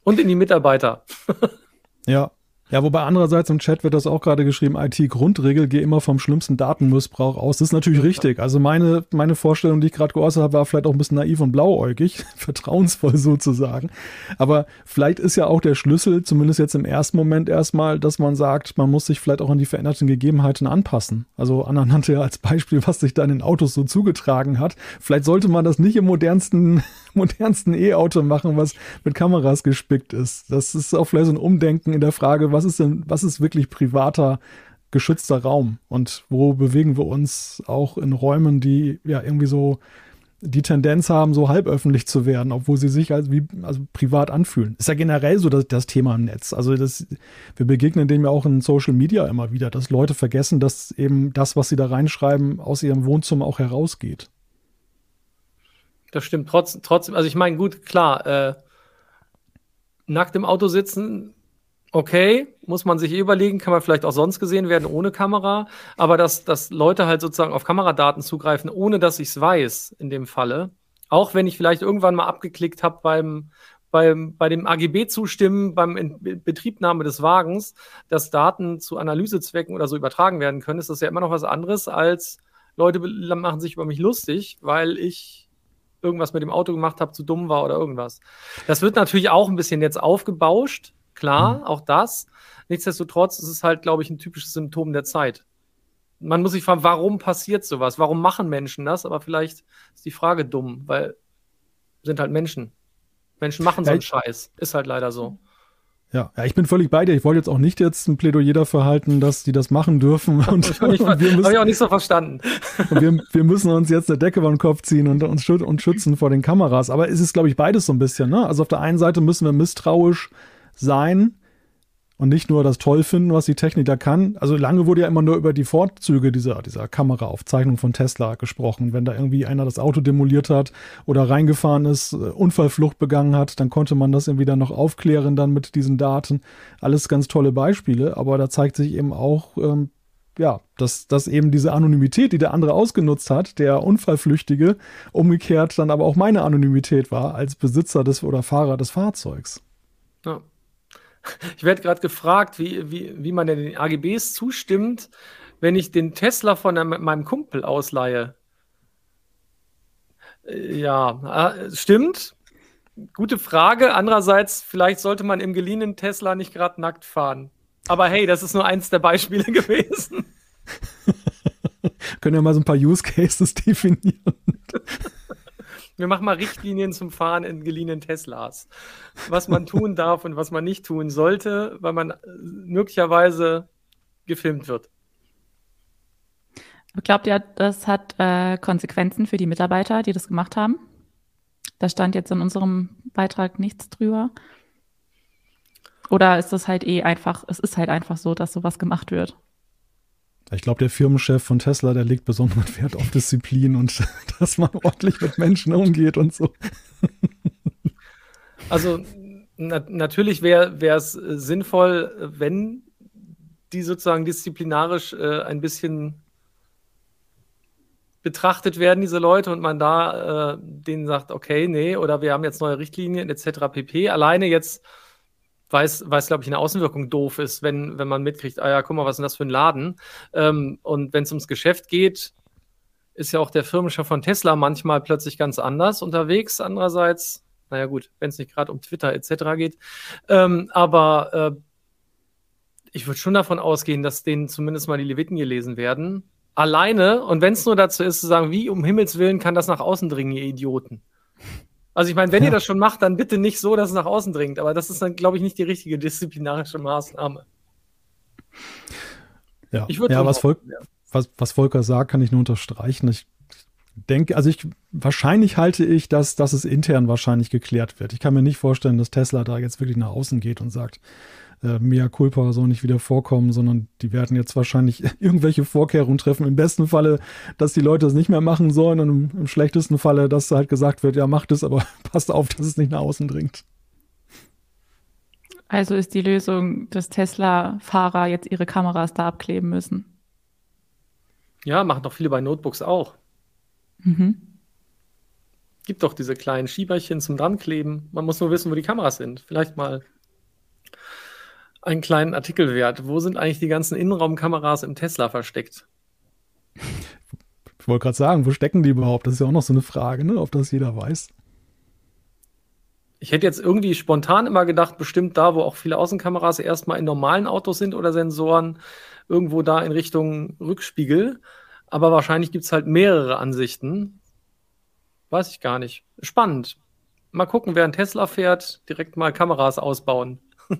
Und in die Mitarbeiter. ja, ja, wobei andererseits im Chat wird das auch gerade geschrieben, IT-Grundregel, gehe immer vom schlimmsten Datenmissbrauch aus. Das ist natürlich richtig. Also meine, meine Vorstellung, die ich gerade geäußert habe, war vielleicht auch ein bisschen naiv und blauäugig, vertrauensvoll sozusagen. Aber vielleicht ist ja auch der Schlüssel, zumindest jetzt im ersten Moment erstmal, dass man sagt, man muss sich vielleicht auch an die veränderten Gegebenheiten anpassen. Also Anna nannte ja als Beispiel, was sich da in den Autos so zugetragen hat. Vielleicht sollte man das nicht im modernsten, modernsten E-Auto machen, was mit Kameras gespickt ist. Das ist auch vielleicht so ein Umdenken in der Frage, was ist denn, was ist wirklich privater, geschützter Raum? Und wo bewegen wir uns auch in Räumen, die ja irgendwie so die Tendenz haben, so halböffentlich zu werden, obwohl sie sich als wie also privat anfühlen. Ist ja generell so das, das Thema im Netz. Also das, wir begegnen dem ja auch in Social Media immer wieder, dass Leute vergessen, dass eben das, was sie da reinschreiben, aus ihrem Wohnzimmer auch herausgeht. Das stimmt. Trotz, trotzdem, also ich meine, gut, klar, äh, nackt im Auto sitzen okay, muss man sich eh überlegen, kann man vielleicht auch sonst gesehen werden ohne Kamera, aber dass, dass Leute halt sozusagen auf Kameradaten zugreifen, ohne dass ich es weiß, in dem Falle, auch wenn ich vielleicht irgendwann mal abgeklickt habe beim, beim, bei dem AGB zustimmen, beim In Betriebnahme des Wagens, dass Daten zu Analysezwecken oder so übertragen werden können, ist das ja immer noch was anderes als Leute machen sich über mich lustig, weil ich irgendwas mit dem Auto gemacht habe, zu dumm war oder irgendwas. Das wird natürlich auch ein bisschen jetzt aufgebauscht, Klar, mhm. auch das. Nichtsdestotrotz ist es halt, glaube ich, ein typisches Symptom der Zeit. Man muss sich fragen, warum passiert sowas? Warum machen Menschen das? Aber vielleicht ist die Frage dumm, weil sind halt Menschen. Menschen machen so einen Scheiß. Ist halt leider so. Ja, ja, ich bin völlig bei dir. Ich wollte jetzt auch nicht jetzt ein Plädoyer dafür halten, dass die das machen dürfen. Und, ich und wir müssen, ich auch nicht so verstanden. Und wir, wir müssen uns jetzt eine Decke über den Kopf ziehen und uns schützen vor den Kameras. Aber es ist, glaube ich, beides so ein bisschen. Ne? Also auf der einen Seite müssen wir misstrauisch sein und nicht nur das toll finden, was die Technik da kann. Also lange wurde ja immer nur über die Vorzüge dieser, dieser Kameraaufzeichnung von Tesla gesprochen. Wenn da irgendwie einer das Auto demoliert hat oder reingefahren ist, äh, Unfallflucht begangen hat, dann konnte man das irgendwie dann noch aufklären dann mit diesen Daten. Alles ganz tolle Beispiele, aber da zeigt sich eben auch, ähm, ja, dass, dass eben diese Anonymität, die der andere ausgenutzt hat, der Unfallflüchtige, umgekehrt dann aber auch meine Anonymität war als Besitzer des oder Fahrer des Fahrzeugs. Ja. Ich werde gerade gefragt, wie, wie, wie man denn den AGBs zustimmt, wenn ich den Tesla von einem, meinem Kumpel ausleihe. Äh, ja, äh, stimmt. Gute Frage. Andererseits, vielleicht sollte man im geliehenen Tesla nicht gerade nackt fahren. Aber hey, das ist nur eins der Beispiele gewesen. Können wir mal so ein paar Use Cases definieren. Wir machen mal Richtlinien zum Fahren in geliehenen Teslas. Was man tun darf und was man nicht tun sollte, weil man äh, möglicherweise gefilmt wird. Glaubt ihr, das hat äh, Konsequenzen für die Mitarbeiter, die das gemacht haben? Da stand jetzt in unserem Beitrag nichts drüber. Oder ist das halt eh einfach, es ist halt einfach so, dass sowas gemacht wird? Ich glaube, der Firmenchef von Tesla, der legt besonderen Wert auf Disziplin und dass man ordentlich mit Menschen umgeht und so. Also na natürlich wäre es äh, sinnvoll, wenn die sozusagen disziplinarisch äh, ein bisschen betrachtet werden, diese Leute, und man da äh, denen sagt, okay, nee, oder wir haben jetzt neue Richtlinien etc. pp. Alleine jetzt weiß, weiß glaube ich, eine Außenwirkung doof ist, wenn, wenn man mitkriegt, ah ja, guck mal, was ist denn das für ein Laden? Ähm, und wenn es ums Geschäft geht, ist ja auch der Firmenchef von Tesla manchmal plötzlich ganz anders unterwegs. Andererseits, naja gut, wenn es nicht gerade um Twitter etc. geht. Ähm, aber äh, ich würde schon davon ausgehen, dass denen zumindest mal die Leviten gelesen werden. Alleine, und wenn es nur dazu ist, zu sagen, wie um Himmels Willen kann das nach außen dringen, ihr Idioten. Also ich meine, wenn ja. ihr das schon macht, dann bitte nicht so, dass es nach außen dringt. Aber das ist dann, glaube ich, nicht die richtige disziplinarische Maßnahme. Ja, ich ja, was, Vol ja. was, was, Volker sagt, kann ich nur unterstreichen. Ich denke, also ich wahrscheinlich halte ich, dass, dass es intern wahrscheinlich geklärt wird. Ich kann mir nicht vorstellen, dass Tesla da jetzt wirklich nach außen geht und sagt, äh, Mea culpa soll nicht wieder vorkommen, sondern die werden jetzt wahrscheinlich irgendwelche Vorkehrungen treffen. Im besten Falle, dass die Leute es nicht mehr machen sollen und im, im schlechtesten Falle, dass halt gesagt wird, ja, macht es, aber passt auf, dass es nicht nach außen dringt. Also ist die Lösung, dass Tesla-Fahrer jetzt ihre Kameras da abkleben müssen. Ja, machen doch viele bei Notebooks auch. Mhm. Gibt doch diese kleinen Schieberchen zum Drankleben. Man muss nur wissen, wo die Kameras sind. Vielleicht mal einen kleinen Artikel wert. Wo sind eigentlich die ganzen Innenraumkameras im Tesla versteckt? Ich wollte gerade sagen, wo stecken die überhaupt? Das ist ja auch noch so eine Frage, ne? ob das jeder weiß. Ich hätte jetzt irgendwie spontan immer gedacht, bestimmt da, wo auch viele Außenkameras erstmal in normalen Autos sind oder Sensoren, irgendwo da in Richtung Rückspiegel. Aber wahrscheinlich gibt es halt mehrere Ansichten. Weiß ich gar nicht. Spannend. Mal gucken, wer ein Tesla fährt, direkt mal Kameras ausbauen.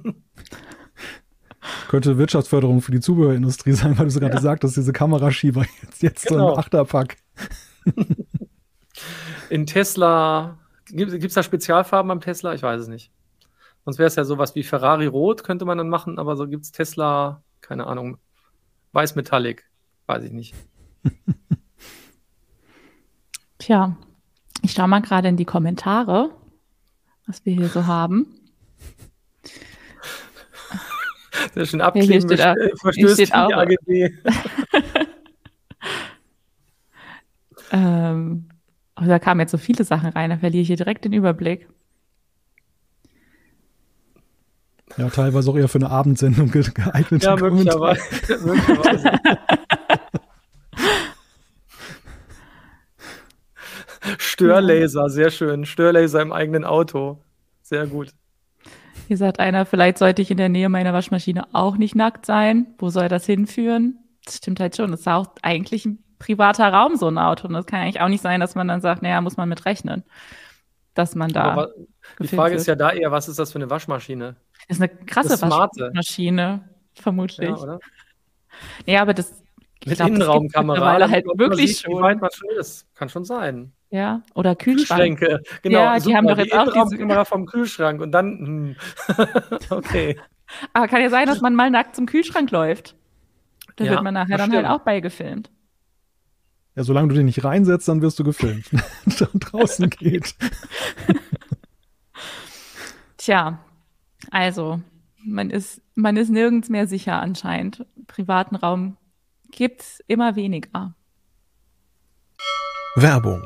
Könnte Wirtschaftsförderung für die Zubehörindustrie sein, weil du so gerade ja. sagtest, diese Kameraschieber jetzt, jetzt genau. so ein Achterpack. In Tesla, gibt es da Spezialfarben beim Tesla? Ich weiß es nicht. Sonst wäre es ja sowas wie Ferrari Rot, könnte man dann machen, aber so gibt es Tesla, keine Ahnung, Weiß Metallic, weiß ich nicht. Tja, ich schaue mal gerade in die Kommentare, was wir hier so haben. Sehr schön abkleben. Ja, verstößt steht auch. AGB. ähm, oh, da kamen jetzt so viele Sachen rein, da verliere ich hier direkt den Überblick. Ja, teilweise auch eher für eine Abendsendung geeignet. Ja, möglicherweise. möglicherweise. Störlaser, sehr schön. Störlaser im eigenen Auto. Sehr gut. Hier sagt einer, vielleicht sollte ich in der Nähe meiner Waschmaschine auch nicht nackt sein. Wo soll das hinführen? Das stimmt halt schon. Das ist auch eigentlich ein privater Raum, so ein Auto. Und das kann eigentlich auch nicht sein, dass man dann sagt, naja, muss man mit rechnen, dass man da. Aber die Frage ist ja da eher, was ist das für eine Waschmaschine? Das ist eine krasse Waschmaschine, vermutlich. Ja, oder? Ja, aber das. Mit Innenraumkamera. halt wirklich sieht, schon. Wie weit man schon ist. Kann schon sein. Ja, oder Kühlschrank. Kühlschränke, genau. Ja, die super. haben doch jetzt die auch diese Kamera vom Kühlschrank und dann, hm. okay. Aber kann ja sein, dass man mal nackt zum Kühlschrank läuft. Da ja, wird man nachher dann halt auch beigefilmt. Ja, solange du dich nicht reinsetzt, dann wirst du gefilmt. dann draußen geht. Tja, also, man ist, man ist nirgends mehr sicher anscheinend. Privaten Raum gibt's immer weniger. Werbung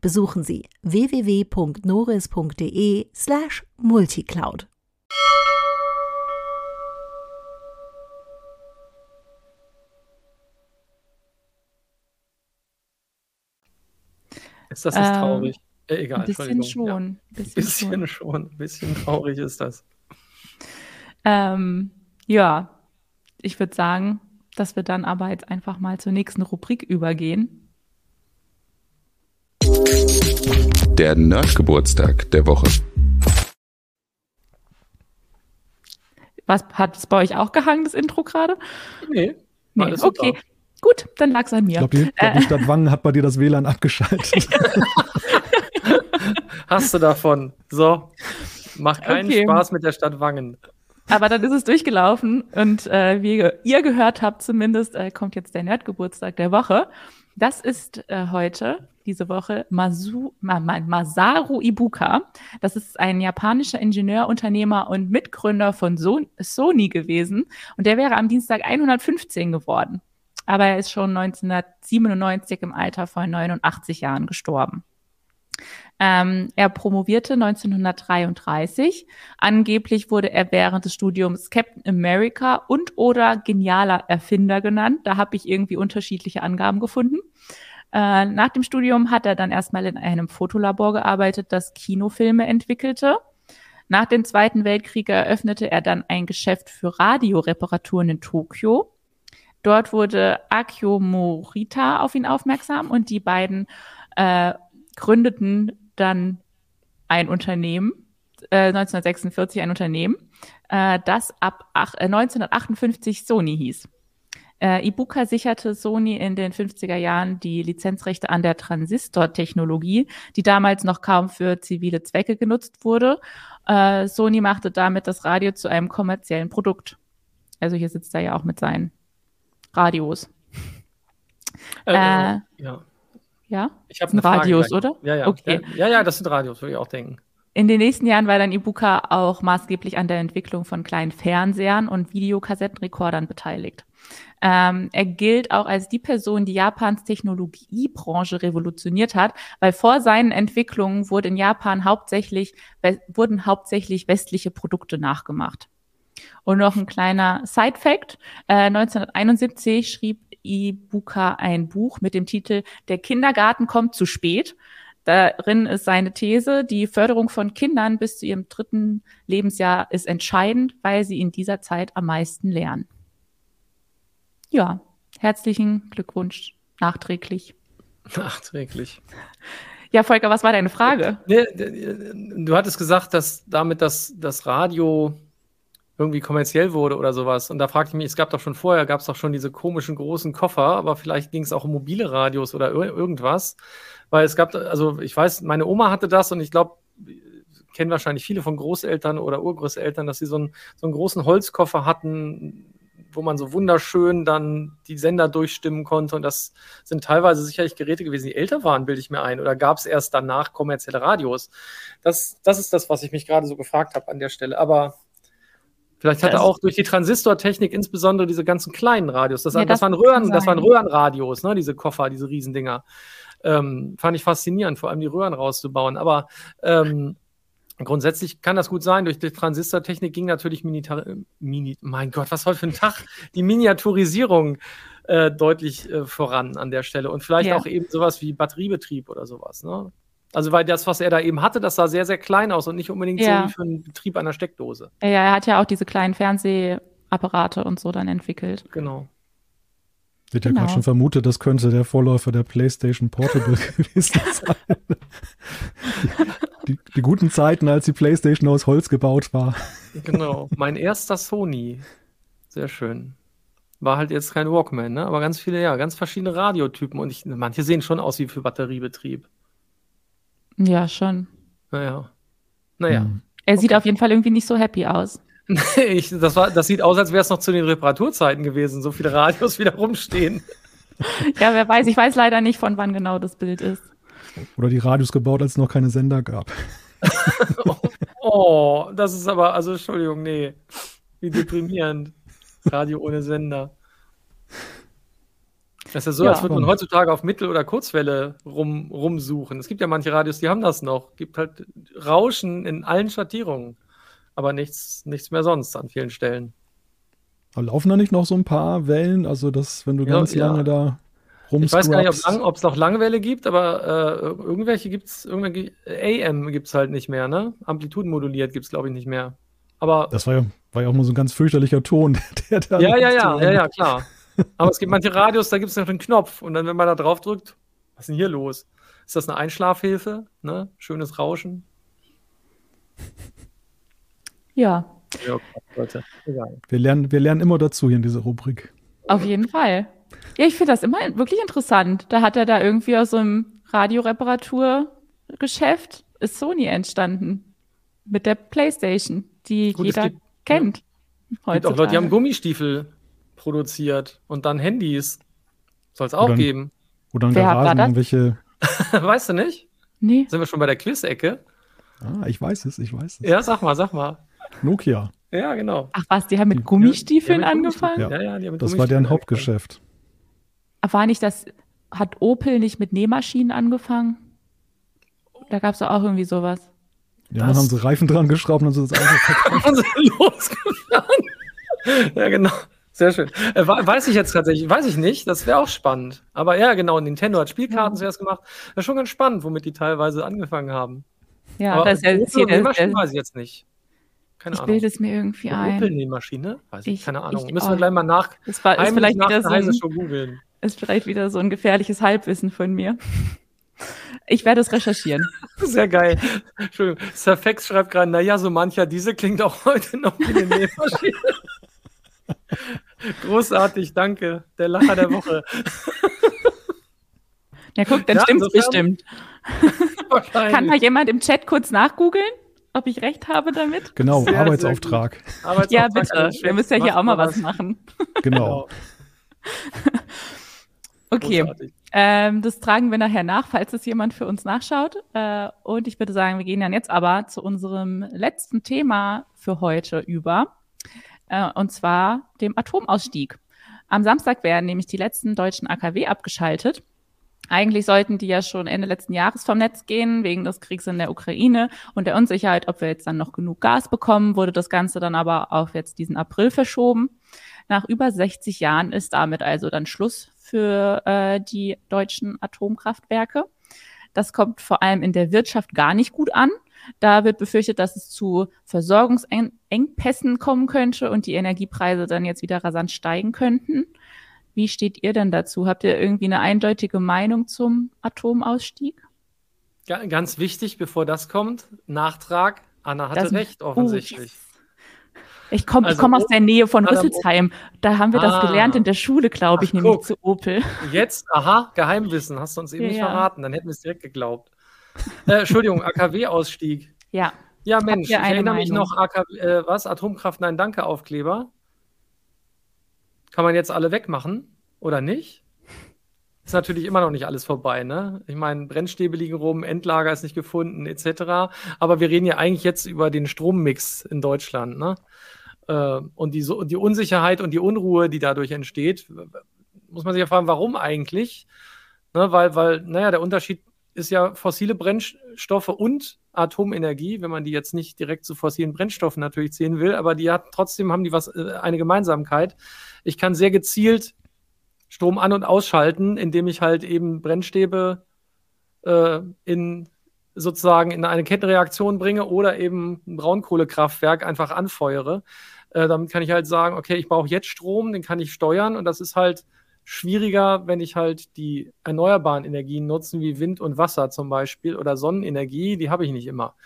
besuchen Sie www.noris.de slash multicloud. Ist das nicht traurig? Äh, egal, ein bisschen schon. Ja. Ein bisschen, bisschen schon. Ein bisschen traurig ist das. Ähm, ja, ich würde sagen, dass wir dann aber jetzt einfach mal zur nächsten Rubrik übergehen. Der Nerdgeburtstag der Woche. Was hat es bei euch auch gehangen, das Intro gerade? Nee. Nee, okay. Super. Gut, dann lag es an mir. Ich glaube, die, glaub, die Stadt Wangen hat bei dir das WLAN abgeschaltet. Hast du davon. So, mach keinen okay. Spaß mit der Stadt Wangen. Aber dann ist es durchgelaufen und äh, wie ihr gehört habt zumindest, äh, kommt jetzt der Nerdgeburtstag der Woche. Das ist äh, heute, diese Woche, Masu, Ma, Masaru Ibuka. Das ist ein japanischer Ingenieurunternehmer und Mitgründer von so Sony gewesen. Und der wäre am Dienstag 115 geworden. Aber er ist schon 1997 im Alter von 89 Jahren gestorben. Ähm, er promovierte 1933. Angeblich wurde er während des Studiums Captain America und oder genialer Erfinder genannt. Da habe ich irgendwie unterschiedliche Angaben gefunden. Äh, nach dem Studium hat er dann erstmal in einem Fotolabor gearbeitet, das Kinofilme entwickelte. Nach dem Zweiten Weltkrieg eröffnete er dann ein Geschäft für Radioreparaturen in Tokio. Dort wurde Akio Morita auf ihn aufmerksam und die beiden äh, gründeten dann ein Unternehmen, äh, 1946 ein Unternehmen, äh, das ab ach, äh, 1958 Sony hieß. Äh, Ibuka sicherte Sony in den 50er Jahren die Lizenzrechte an der Transistor-Technologie, die damals noch kaum für zivile Zwecke genutzt wurde. Äh, Sony machte damit das Radio zu einem kommerziellen Produkt. Also hier sitzt er ja auch mit seinen Radios. Äh, äh ja. Ja? Ich habe Radios, oder? Ja, ja. Okay. Ja, ja, das sind Radios, würde ich auch denken. In den nächsten Jahren war dann Ibuka auch maßgeblich an der Entwicklung von kleinen Fernsehern und Videokassettenrekordern beteiligt. Ähm, er gilt auch als die Person, die Japans Technologiebranche revolutioniert hat, weil vor seinen Entwicklungen wurde in Japan hauptsächlich, wurden hauptsächlich westliche Produkte nachgemacht. Und noch ein kleiner Side-Fact. Äh, 1971 schrieb Ibuka ein Buch mit dem Titel Der Kindergarten kommt zu spät. Darin ist seine These, die Förderung von Kindern bis zu ihrem dritten Lebensjahr ist entscheidend, weil sie in dieser Zeit am meisten lernen. Ja, herzlichen Glückwunsch nachträglich. Nachträglich. Ja, Volker, was war deine Frage? Du hattest gesagt, dass damit das, das Radio irgendwie kommerziell wurde oder sowas. Und da fragte ich mich, es gab doch schon vorher, gab es doch schon diese komischen großen Koffer, aber vielleicht ging es auch um mobile Radios oder ir irgendwas. Weil es gab, also ich weiß, meine Oma hatte das und ich glaube, kennen wahrscheinlich viele von Großeltern oder Urgroßeltern, dass sie so einen, so einen großen Holzkoffer hatten, wo man so wunderschön dann die Sender durchstimmen konnte. Und das sind teilweise sicherlich Geräte gewesen, die älter waren, bilde ich mir ein. Oder gab es erst danach kommerzielle Radios? Das, das ist das, was ich mich gerade so gefragt habe an der Stelle. Aber Vielleicht hat er auch durch die Transistortechnik insbesondere diese ganzen kleinen Radios. Das, ja, das, das waren Röhren, das waren Röhrenradios, ne? Diese Koffer, diese Riesendinger. Ähm, fand ich faszinierend, vor allem die Röhren rauszubauen. Aber ähm, grundsätzlich kann das gut sein. Durch die Transistortechnik ging natürlich Minitar Mini, mein Gott, was heute für ein Tag, die Miniaturisierung äh, deutlich äh, voran an der Stelle. Und vielleicht ja. auch eben sowas wie Batteriebetrieb oder sowas. Ne? Also, weil das, was er da eben hatte, das sah sehr, sehr klein aus und nicht unbedingt ja. so wie für einen Betrieb einer Steckdose. Ja, er hat ja auch diese kleinen Fernsehapparate und so dann entwickelt. Genau. Wird ja genau. gerade schon vermutet, das könnte der Vorläufer der PlayStation Portable gewesen sein. die, die, guten Zeiten, als die PlayStation aus Holz gebaut war. Genau. Mein erster Sony. Sehr schön. War halt jetzt kein Walkman, ne? aber ganz viele, ja, ganz verschiedene Radiotypen und ich, manche sehen schon aus wie für Batteriebetrieb. Ja, schon. Naja. Naja. Hm. Er okay. sieht auf jeden Fall irgendwie nicht so happy aus. ich, das, war, das sieht aus, als wäre es noch zu den Reparaturzeiten gewesen, so viele Radios wieder rumstehen. ja, wer weiß, ich weiß leider nicht, von wann genau das Bild ist. Oder die Radios gebaut, als es noch keine Sender gab. oh, oh, das ist aber, also Entschuldigung, nee. Wie deprimierend. Radio ohne Sender. Das ist ja so, ja, als würde man heutzutage auf Mittel- oder Kurzwelle rum, rumsuchen. Es gibt ja manche Radios, die haben das noch. Es gibt halt Rauschen in allen Schattierungen. aber nichts, nichts mehr sonst an vielen Stellen. Aber laufen da nicht noch so ein paar Wellen? Also, dass, wenn du ganz ja, lange da rumscrubbst. Ich weiß gar nicht, ob es noch Langwelle gibt, aber äh, irgendwelche gibt es, irgendwelche AM gibt es halt nicht mehr, ne? Amplitudenmoduliert gibt es, glaube ich, nicht mehr. Aber. Das war ja, war ja auch mal so ein ganz fürchterlicher Ton, der da. Ja, ja, ja, ja, ja, klar. Aber es gibt manche Radios, da gibt es noch einen Knopf und dann, wenn man da drauf drückt, was ist denn hier los? Ist das eine Einschlafhilfe? Ne? Schönes Rauschen. Ja. ja Leute. Wir, lernen, wir lernen immer dazu hier in dieser Rubrik. Auf jeden Fall. Ja, ich finde das immer wirklich interessant. Da hat er da irgendwie aus so einem Radioreparaturgeschäft ist Sony entstanden. Mit der Playstation, die Gut, jeder gibt, kennt. Es gibt auch Leute, die haben Gummistiefel produziert und dann Handys. Soll es auch oder, geben. Oder in Garagen irgendwelche. weißt du nicht? Nee. Sind wir schon bei der Quiz-Ecke? Ah, ich weiß es, ich weiß es. Ja, sag mal, sag mal. Nokia. Ja, genau. Ach was, die haben mit Gummistiefeln ja, angefangen? Ja, ja, die haben mit Das war deren Hauptgeschäft. War nicht das, hat Opel nicht mit Nähmaschinen angefangen? Da gab es auch irgendwie sowas. Ja, dann haben sie Reifen dran geschraubt und haben sie das Auto verkauft. losgefahren. ja, genau. Sehr schön. Äh, weiß ich jetzt tatsächlich, weiß ich nicht, das wäre auch spannend. Aber ja, genau, Nintendo hat Spielkarten zuerst gemacht. Das ist schon ganz spannend, womit die teilweise angefangen haben. Ja, Aber das ist ja hier der, weiß ich jetzt nicht. Keine ich bilde es mir irgendwie ein. Opel-Nähmaschine? Weiß ich, ich, keine Ahnung. Ich, Müssen wir oh. gleich mal nach. Das war, ist vielleicht wieder so ein, ist vielleicht wieder so ein gefährliches Halbwissen von mir. Ich werde es recherchieren. Sehr geil. Entschuldigung. Surfex schreibt gerade, naja, so mancher, diese klingt auch heute noch wie eine Nähmaschine. Großartig, danke. Der Lacher der Woche. Ja, guck, dann ja, stimmt's bestimmt. Kann mal jemand im Chat kurz nachgoogeln, ob ich recht habe damit? Genau, sehr, Arbeitsauftrag. Sehr Arbeitsauftrag. Ja, bitte. Wir müssen ja hier auch mal was machen. Genau. okay. Ähm, das tragen wir nachher nach, falls es jemand für uns nachschaut. Äh, und ich würde sagen, wir gehen dann jetzt aber zu unserem letzten Thema für heute über äh, und zwar dem Atomausstieg. Am Samstag werden nämlich die letzten deutschen AKW abgeschaltet. Eigentlich sollten die ja schon Ende letzten Jahres vom Netz gehen, wegen des Kriegs in der Ukraine und der Unsicherheit, ob wir jetzt dann noch genug Gas bekommen, wurde das Ganze dann aber auf jetzt diesen April verschoben. Nach über 60 Jahren ist damit also dann Schluss für äh, die deutschen Atomkraftwerke. Das kommt vor allem in der Wirtschaft gar nicht gut an. Da wird befürchtet, dass es zu Versorgungsengpässen kommen könnte und die Energiepreise dann jetzt wieder rasant steigen könnten. Wie steht ihr denn dazu? Habt ihr irgendwie eine eindeutige Meinung zum Atomausstieg? Ja, ganz wichtig, bevor das kommt, Nachtrag. Anna hatte das, recht, offensichtlich. Oh, ich komme also, komm aus der Nähe von Rüsselsheim. Da haben wir ah, das gelernt in der Schule, glaube ich, ach, nämlich guck. zu Opel. Jetzt, aha, Geheimwissen, hast du uns eben ja, nicht verraten, dann hätten wir es direkt geglaubt. Äh, Entschuldigung, AKW-Ausstieg. Ja. Ja, Mensch, ich erinnere Meinung. mich noch, AKW, äh, was? Atomkraft, nein, danke, Aufkleber. Kann man jetzt alle wegmachen oder nicht? Ist natürlich immer noch nicht alles vorbei, ne? Ich meine, Brennstäbe liegen rum, Endlager ist nicht gefunden, etc. Aber wir reden ja eigentlich jetzt über den Strommix in Deutschland, ne? Äh, und die, die Unsicherheit und die Unruhe, die dadurch entsteht, muss man sich ja fragen, warum eigentlich? Ne, weil, weil, naja, der Unterschied ist ja fossile Brennstoffe und Atomenergie, wenn man die jetzt nicht direkt zu fossilen Brennstoffen natürlich zählen will, aber die hat trotzdem haben die was äh, eine Gemeinsamkeit. Ich kann sehr gezielt Strom an und ausschalten, indem ich halt eben Brennstäbe äh, in sozusagen in eine Kettenreaktion bringe oder eben ein Braunkohlekraftwerk einfach anfeuere. Äh, damit kann ich halt sagen, okay, ich brauche jetzt Strom, den kann ich steuern und das ist halt schwieriger, wenn ich halt die erneuerbaren Energien nutzen, wie Wind und Wasser zum Beispiel oder Sonnenenergie, die habe ich nicht immer.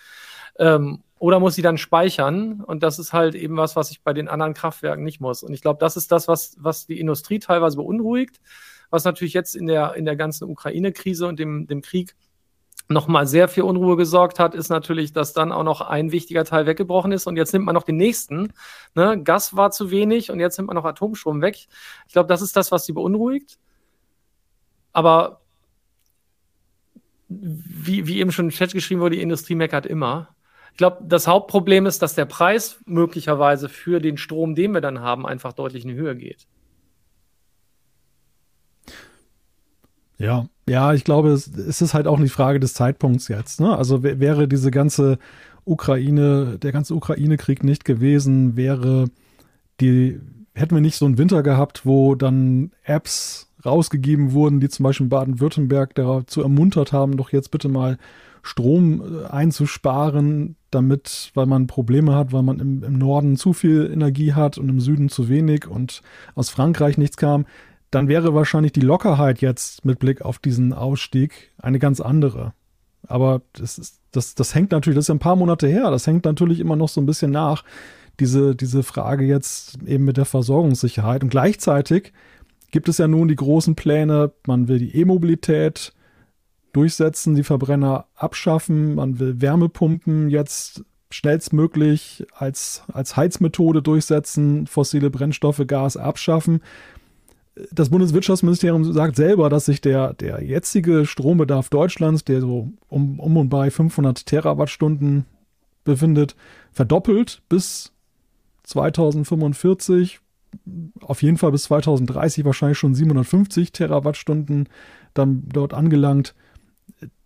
Ähm, oder muss sie dann speichern? Und das ist halt eben was, was ich bei den anderen Kraftwerken nicht muss. Und ich glaube, das ist das, was, was die Industrie teilweise beunruhigt, was natürlich jetzt in der, in der ganzen Ukraine-Krise und dem, dem Krieg nochmal sehr viel Unruhe gesorgt hat, ist natürlich, dass dann auch noch ein wichtiger Teil weggebrochen ist und jetzt nimmt man noch den nächsten. Ne? Gas war zu wenig und jetzt nimmt man noch Atomstrom weg. Ich glaube, das ist das, was sie beunruhigt. Aber wie, wie eben schon im Chat geschrieben wurde, die Industrie meckert immer. Ich glaube, das Hauptproblem ist, dass der Preis möglicherweise für den Strom, den wir dann haben, einfach deutlich in die Höhe geht. Ja, ja, ich glaube, es, ist halt auch die Frage des Zeitpunkts jetzt. Ne? Also wäre diese ganze Ukraine, der ganze Ukraine-Krieg nicht gewesen wäre, die hätten wir nicht so einen Winter gehabt, wo dann Apps rausgegeben wurden, die zum Beispiel Baden-Württemberg dazu ermuntert haben, doch jetzt bitte mal Strom äh, einzusparen, damit, weil man Probleme hat, weil man im, im Norden zu viel Energie hat und im Süden zu wenig und aus Frankreich nichts kam, dann wäre wahrscheinlich die Lockerheit jetzt mit Blick auf diesen Ausstieg eine ganz andere. Aber das, ist, das, das hängt natürlich, das ist ja ein paar Monate her, das hängt natürlich immer noch so ein bisschen nach, diese, diese Frage jetzt eben mit der Versorgungssicherheit. Und gleichzeitig gibt es ja nun die großen Pläne, man will die E-Mobilität durchsetzen, die Verbrenner abschaffen, man will Wärmepumpen jetzt schnellstmöglich als, als Heizmethode durchsetzen, fossile Brennstoffe, Gas abschaffen. Das Bundeswirtschaftsministerium sagt selber, dass sich der, der jetzige Strombedarf Deutschlands, der so um, um und bei 500 Terawattstunden befindet, verdoppelt bis 2045 auf jeden Fall bis 2030 wahrscheinlich schon 750 Terawattstunden dann dort angelangt.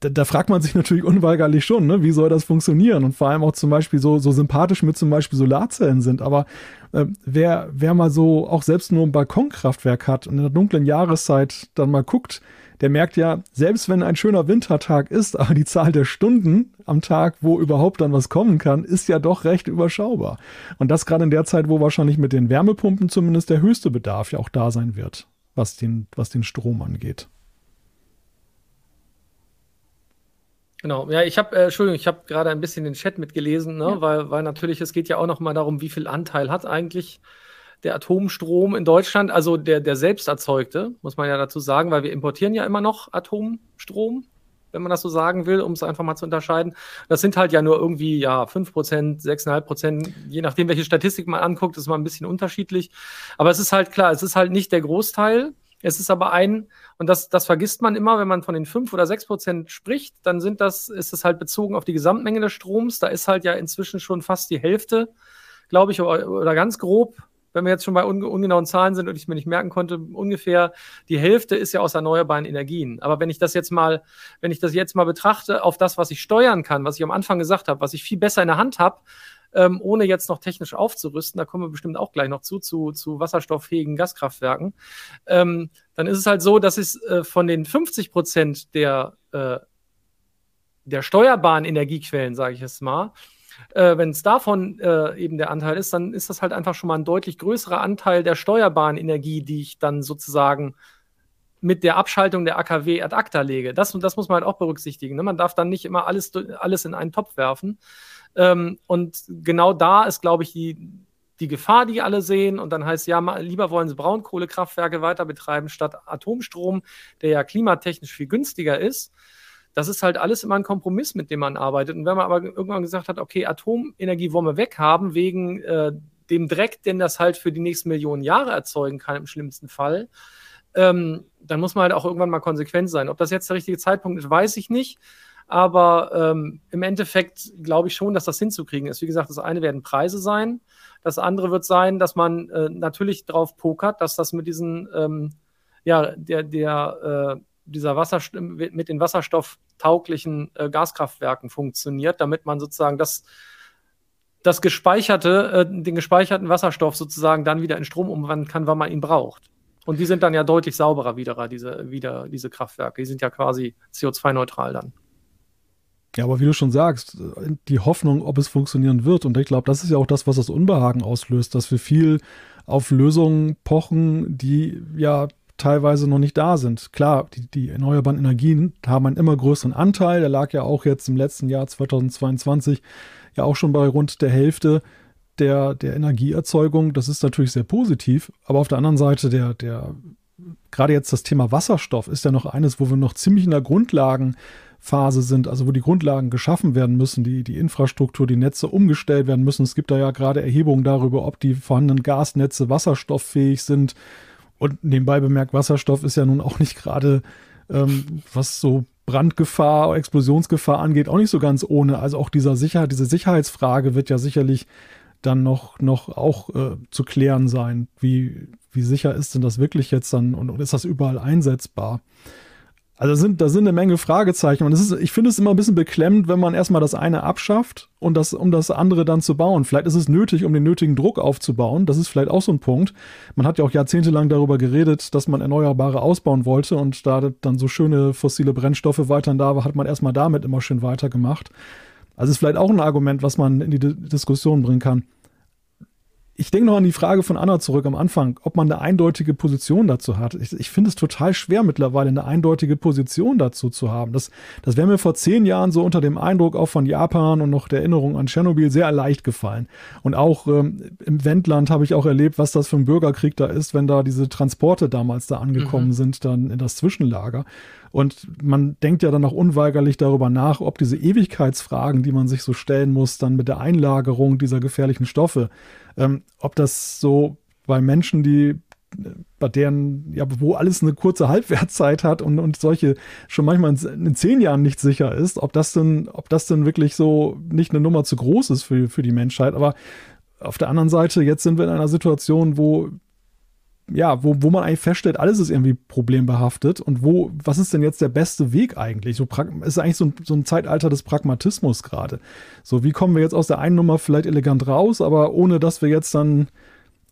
Da, da, fragt man sich natürlich unweigerlich schon, ne? wie soll das funktionieren? Und vor allem auch zum Beispiel so, so sympathisch mit zum Beispiel Solarzellen sind. Aber äh, wer, wer mal so auch selbst nur ein Balkonkraftwerk hat und in der dunklen Jahreszeit dann mal guckt, der merkt ja, selbst wenn ein schöner Wintertag ist, aber die Zahl der Stunden am Tag, wo überhaupt dann was kommen kann, ist ja doch recht überschaubar. Und das gerade in der Zeit, wo wahrscheinlich mit den Wärmepumpen zumindest der höchste Bedarf ja auch da sein wird, was den, was den Strom angeht. Genau, ja, ich habe, äh, Entschuldigung, ich habe gerade ein bisschen den Chat mitgelesen, ne? Ja. weil, weil natürlich, es geht ja auch noch mal darum, wie viel Anteil hat eigentlich der Atomstrom in Deutschland, also der, der selbst erzeugte, muss man ja dazu sagen, weil wir importieren ja immer noch Atomstrom, wenn man das so sagen will, um es einfach mal zu unterscheiden. Das sind halt ja nur irgendwie ja 5%, 6,5%, je nachdem, welche Statistik man anguckt, ist mal ein bisschen unterschiedlich. Aber es ist halt klar, es ist halt nicht der Großteil. Es ist aber ein, und das, das vergisst man immer, wenn man von den 5 oder 6 Prozent spricht, dann sind das, ist es halt bezogen auf die Gesamtmenge des Stroms. Da ist halt ja inzwischen schon fast die Hälfte, glaube ich, oder, ganz grob wenn wir jetzt schon bei un ungenauen Zahlen sind und ich es mir nicht merken konnte, ungefähr die Hälfte ist ja aus erneuerbaren Energien. Aber wenn ich das jetzt mal, wenn ich das jetzt mal betrachte auf das, was ich steuern kann, was ich am Anfang gesagt habe, was ich viel besser in der Hand habe, ähm, ohne jetzt noch technisch aufzurüsten, da kommen wir bestimmt auch gleich noch zu, zu, zu wasserstofffähigen Gaskraftwerken, ähm, dann ist es halt so, dass es äh, von den 50 Prozent der, äh, der steuerbaren Energiequellen, sage ich es mal, äh, wenn es davon äh, eben der Anteil ist, dann ist das halt einfach schon mal ein deutlich größerer Anteil der steuerbaren Energie, die ich dann sozusagen mit der Abschaltung der AKW ad acta lege. Das, das muss man halt auch berücksichtigen. Ne? Man darf dann nicht immer alles, alles in einen Topf werfen. Ähm, und genau da ist, glaube ich, die, die Gefahr, die alle sehen. Und dann heißt ja, lieber wollen sie Braunkohlekraftwerke weiter betreiben statt Atomstrom, der ja klimatechnisch viel günstiger ist das ist halt alles immer ein Kompromiss, mit dem man arbeitet. Und wenn man aber irgendwann gesagt hat, okay, Atomenergie wollen wir weghaben, wegen äh, dem Dreck, den das halt für die nächsten Millionen Jahre erzeugen kann, im schlimmsten Fall, ähm, dann muss man halt auch irgendwann mal konsequent sein. Ob das jetzt der richtige Zeitpunkt ist, weiß ich nicht. Aber ähm, im Endeffekt glaube ich schon, dass das hinzukriegen ist. Wie gesagt, das eine werden Preise sein. Das andere wird sein, dass man äh, natürlich drauf pokert, dass das mit diesen, ähm, ja, der, der, äh, dieser Wasserstoff, mit den wasserstofftauglichen äh, Gaskraftwerken funktioniert, damit man sozusagen das, das gespeicherte, äh, den gespeicherten Wasserstoff sozusagen dann wieder in Strom umwandeln kann, wann man ihn braucht. Und die sind dann ja deutlich sauberer wieder, diese, wieder, diese Kraftwerke. Die sind ja quasi CO2-neutral dann. Ja, aber wie du schon sagst, die Hoffnung, ob es funktionieren wird, und ich glaube, das ist ja auch das, was das Unbehagen auslöst, dass wir viel auf Lösungen pochen, die ja teilweise noch nicht da sind. Klar, die, die erneuerbaren Energien haben einen immer größeren Anteil. Der lag ja auch jetzt im letzten Jahr 2022 ja auch schon bei rund der Hälfte der, der Energieerzeugung. Das ist natürlich sehr positiv. Aber auf der anderen Seite, der, der, gerade jetzt das Thema Wasserstoff ist ja noch eines, wo wir noch ziemlich in der Grundlagenphase sind, also wo die Grundlagen geschaffen werden müssen, die, die Infrastruktur, die Netze umgestellt werden müssen. Es gibt da ja gerade Erhebungen darüber, ob die vorhandenen Gasnetze wasserstofffähig sind und nebenbei bemerkt, Wasserstoff ist ja nun auch nicht gerade, ähm, was so Brandgefahr, Explosionsgefahr angeht, auch nicht so ganz ohne. Also auch dieser Sicherheit, diese Sicherheitsfrage wird ja sicherlich dann noch, noch auch äh, zu klären sein. Wie, wie sicher ist denn das wirklich jetzt dann und, und ist das überall einsetzbar? Also sind, da sind eine Menge Fragezeichen. Und ist, ich finde es immer ein bisschen beklemmend, wenn man erstmal das eine abschafft und das, um das andere dann zu bauen. Vielleicht ist es nötig, um den nötigen Druck aufzubauen. Das ist vielleicht auch so ein Punkt. Man hat ja auch jahrzehntelang darüber geredet, dass man Erneuerbare ausbauen wollte und da dann so schöne fossile Brennstoffe weiterhin da war, hat man erstmal damit immer schön weitergemacht. Also ist vielleicht auch ein Argument, was man in die Diskussion bringen kann ich denke noch an die Frage von Anna zurück am Anfang, ob man eine eindeutige Position dazu hat. Ich, ich finde es total schwer mittlerweile eine eindeutige Position dazu zu haben. Das, das wäre mir vor zehn Jahren so unter dem Eindruck auch von Japan und noch der Erinnerung an Tschernobyl sehr leicht gefallen. Und auch ähm, im Wendland habe ich auch erlebt, was das für ein Bürgerkrieg da ist, wenn da diese Transporte damals da angekommen mhm. sind, dann in das Zwischenlager. Und man denkt ja dann auch unweigerlich darüber nach, ob diese Ewigkeitsfragen, die man sich so stellen muss, dann mit der Einlagerung dieser gefährlichen Stoffe, ähm, ob das so bei Menschen, die bei deren, ja, wo alles eine kurze Halbwertszeit hat und, und solche schon manchmal in, in, zehn Jahren nicht sicher ist, ob das denn, ob das denn wirklich so nicht eine Nummer zu groß ist für, für die Menschheit. Aber auf der anderen Seite, jetzt sind wir in einer Situation, wo ja, wo, wo man eigentlich feststellt, alles ist irgendwie problembehaftet und wo, was ist denn jetzt der beste Weg eigentlich? So ist eigentlich so ein, so ein Zeitalter des Pragmatismus gerade. So, wie kommen wir jetzt aus der einen Nummer vielleicht elegant raus, aber ohne dass wir jetzt dann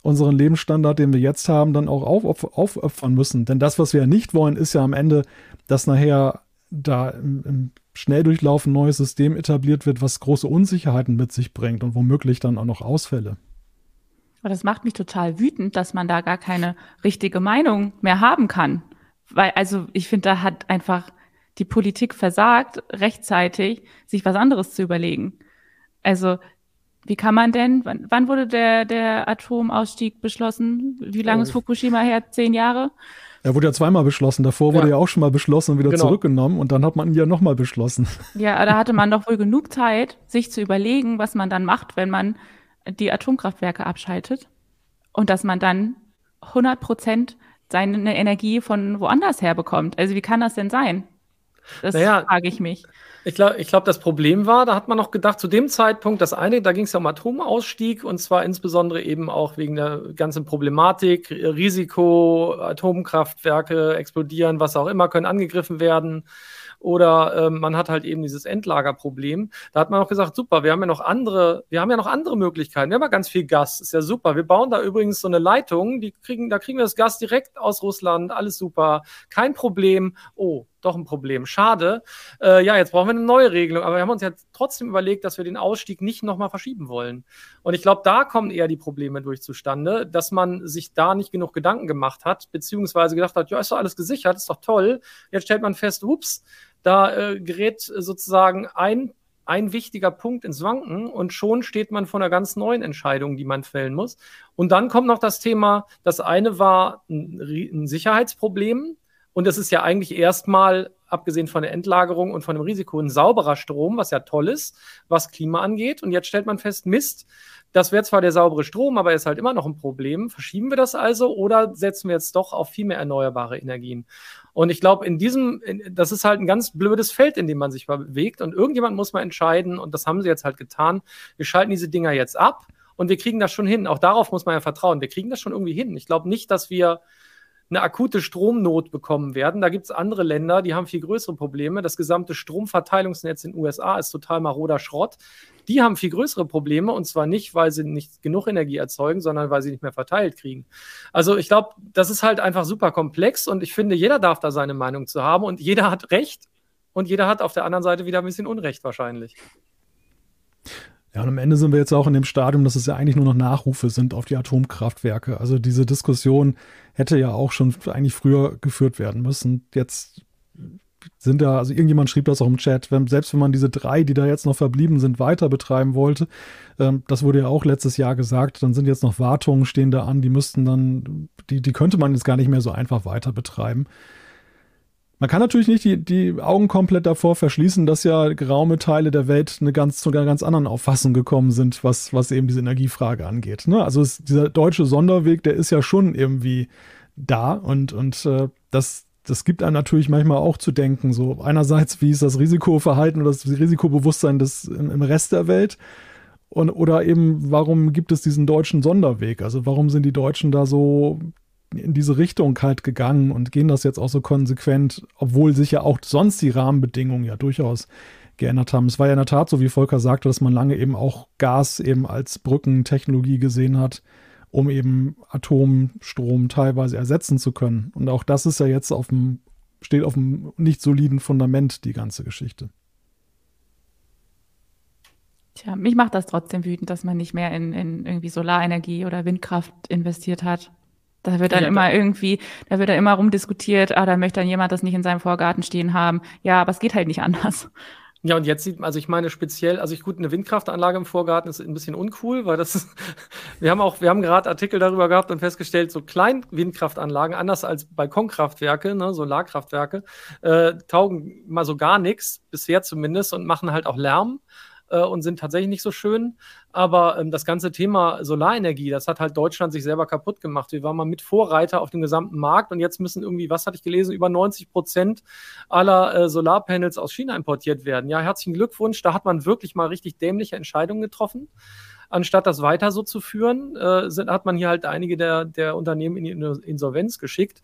unseren Lebensstandard, den wir jetzt haben, dann auch auf, aufopfern müssen. Denn das, was wir ja nicht wollen, ist ja am Ende, dass nachher da im, im Schnelldurchlauf ein neues System etabliert wird, was große Unsicherheiten mit sich bringt und womöglich dann auch noch Ausfälle. Aber das macht mich total wütend, dass man da gar keine richtige Meinung mehr haben kann. Weil, also ich finde, da hat einfach die Politik versagt, rechtzeitig sich was anderes zu überlegen. Also, wie kann man denn, wann, wann wurde der, der Atomausstieg beschlossen? Wie lange ist äh, Fukushima her? Zehn Jahre? Er wurde ja zweimal beschlossen. Davor wurde ja auch schon mal beschlossen und wieder genau. zurückgenommen und dann hat man ihn ja nochmal beschlossen. Ja, da hatte man doch wohl genug Zeit, sich zu überlegen, was man dann macht, wenn man die Atomkraftwerke abschaltet und dass man dann 100 Prozent seine Energie von woanders her bekommt. Also wie kann das denn sein? Das naja, frage ich mich. Ich glaube, ich glaub, das Problem war, da hat man noch gedacht, zu dem Zeitpunkt, das eine, da ging es ja um Atomausstieg und zwar insbesondere eben auch wegen der ganzen Problematik, Risiko, Atomkraftwerke explodieren, was auch immer, können angegriffen werden oder ähm, man hat halt eben dieses Endlagerproblem. Da hat man auch gesagt, super, wir haben ja noch andere, wir haben ja noch andere Möglichkeiten. Wir haben ja ganz viel Gas, ist ja super. Wir bauen da übrigens so eine Leitung, die kriegen, da kriegen wir das Gas direkt aus Russland, alles super, kein Problem. Oh, doch ein Problem. Schade. Äh, ja, jetzt brauchen wir eine neue Regelung. Aber wir haben uns ja trotzdem überlegt, dass wir den Ausstieg nicht nochmal verschieben wollen. Und ich glaube, da kommen eher die Probleme durch zustande, dass man sich da nicht genug Gedanken gemacht hat, beziehungsweise gedacht hat, ja, ist doch alles gesichert, ist doch toll. Jetzt stellt man fest, ups, da äh, gerät sozusagen ein, ein wichtiger Punkt ins Wanken und schon steht man vor einer ganz neuen Entscheidung, die man fällen muss. Und dann kommt noch das Thema, das eine war ein, ein Sicherheitsproblem. Und es ist ja eigentlich erstmal, abgesehen von der Endlagerung und von dem Risiko, ein sauberer Strom, was ja toll ist, was Klima angeht. Und jetzt stellt man fest, Mist, das wäre zwar der saubere Strom, aber ist halt immer noch ein Problem. Verschieben wir das also oder setzen wir jetzt doch auf viel mehr erneuerbare Energien? Und ich glaube, in diesem, in, das ist halt ein ganz blödes Feld, in dem man sich bewegt. Und irgendjemand muss mal entscheiden, und das haben sie jetzt halt getan. Wir schalten diese Dinger jetzt ab und wir kriegen das schon hin. Auch darauf muss man ja vertrauen. Wir kriegen das schon irgendwie hin. Ich glaube nicht, dass wir eine akute Stromnot bekommen werden. Da gibt es andere Länder, die haben viel größere Probleme. Das gesamte Stromverteilungsnetz in den USA ist total maroder Schrott. Die haben viel größere Probleme und zwar nicht, weil sie nicht genug Energie erzeugen, sondern weil sie nicht mehr verteilt kriegen. Also ich glaube, das ist halt einfach super komplex und ich finde, jeder darf da seine Meinung zu haben und jeder hat Recht und jeder hat auf der anderen Seite wieder ein bisschen Unrecht wahrscheinlich. Ja, und am Ende sind wir jetzt auch in dem Stadium, dass es ja eigentlich nur noch Nachrufe sind auf die Atomkraftwerke. Also diese Diskussion hätte ja auch schon eigentlich früher geführt werden müssen. Jetzt sind da, also irgendjemand schrieb das auch im Chat, wenn, selbst wenn man diese drei, die da jetzt noch verblieben sind, weiter betreiben wollte, ähm, das wurde ja auch letztes Jahr gesagt, dann sind jetzt noch Wartungen stehen da an, die müssten dann, die, die könnte man jetzt gar nicht mehr so einfach weiter betreiben. Man kann natürlich nicht die, die Augen komplett davor verschließen, dass ja geraume Teile der Welt eine ganz, zu einer ganz anderen Auffassung gekommen sind, was, was eben diese Energiefrage angeht. Ne? Also es, dieser deutsche Sonderweg, der ist ja schon irgendwie da und, und äh, das, das gibt einem natürlich manchmal auch zu denken. So einerseits, wie ist das Risikoverhalten oder das Risikobewusstsein des, im, im Rest der Welt? Und, oder eben, warum gibt es diesen deutschen Sonderweg? Also warum sind die Deutschen da so in diese Richtung halt gegangen und gehen das jetzt auch so konsequent, obwohl sich ja auch sonst die Rahmenbedingungen ja durchaus geändert haben. Es war ja in der Tat so, wie Volker sagte, dass man lange eben auch Gas eben als Brückentechnologie gesehen hat, um eben Atomstrom teilweise ersetzen zu können. Und auch das ist ja jetzt auf dem, steht auf einem nicht soliden Fundament, die ganze Geschichte. Tja, mich macht das trotzdem wütend, dass man nicht mehr in, in irgendwie Solarenergie oder Windkraft investiert hat. Da wird dann ja, immer irgendwie, da wird dann immer rumdiskutiert, ah, da möchte dann jemand das nicht in seinem Vorgarten stehen haben. Ja, aber es geht halt nicht anders. Ja, und jetzt sieht man, also ich meine speziell, also ich gut, eine Windkraftanlage im Vorgarten ist ein bisschen uncool, weil das ist, wir haben auch, wir haben gerade Artikel darüber gehabt und festgestellt, so Kleinwindkraftanlagen, anders als Balkonkraftwerke, ne, Solarkraftwerke, äh, taugen mal so gar nichts, bisher zumindest, und machen halt auch Lärm äh, und sind tatsächlich nicht so schön. Aber ähm, das ganze Thema Solarenergie, das hat halt Deutschland sich selber kaputt gemacht. Wir waren mal mit Vorreiter auf dem gesamten Markt und jetzt müssen irgendwie, was hatte ich gelesen, über 90 Prozent aller äh, Solarpanels aus China importiert werden. Ja, herzlichen Glückwunsch. Da hat man wirklich mal richtig dämliche Entscheidungen getroffen anstatt das weiter so zu führen, äh, sind, hat man hier halt einige der, der Unternehmen in die Insolvenz geschickt.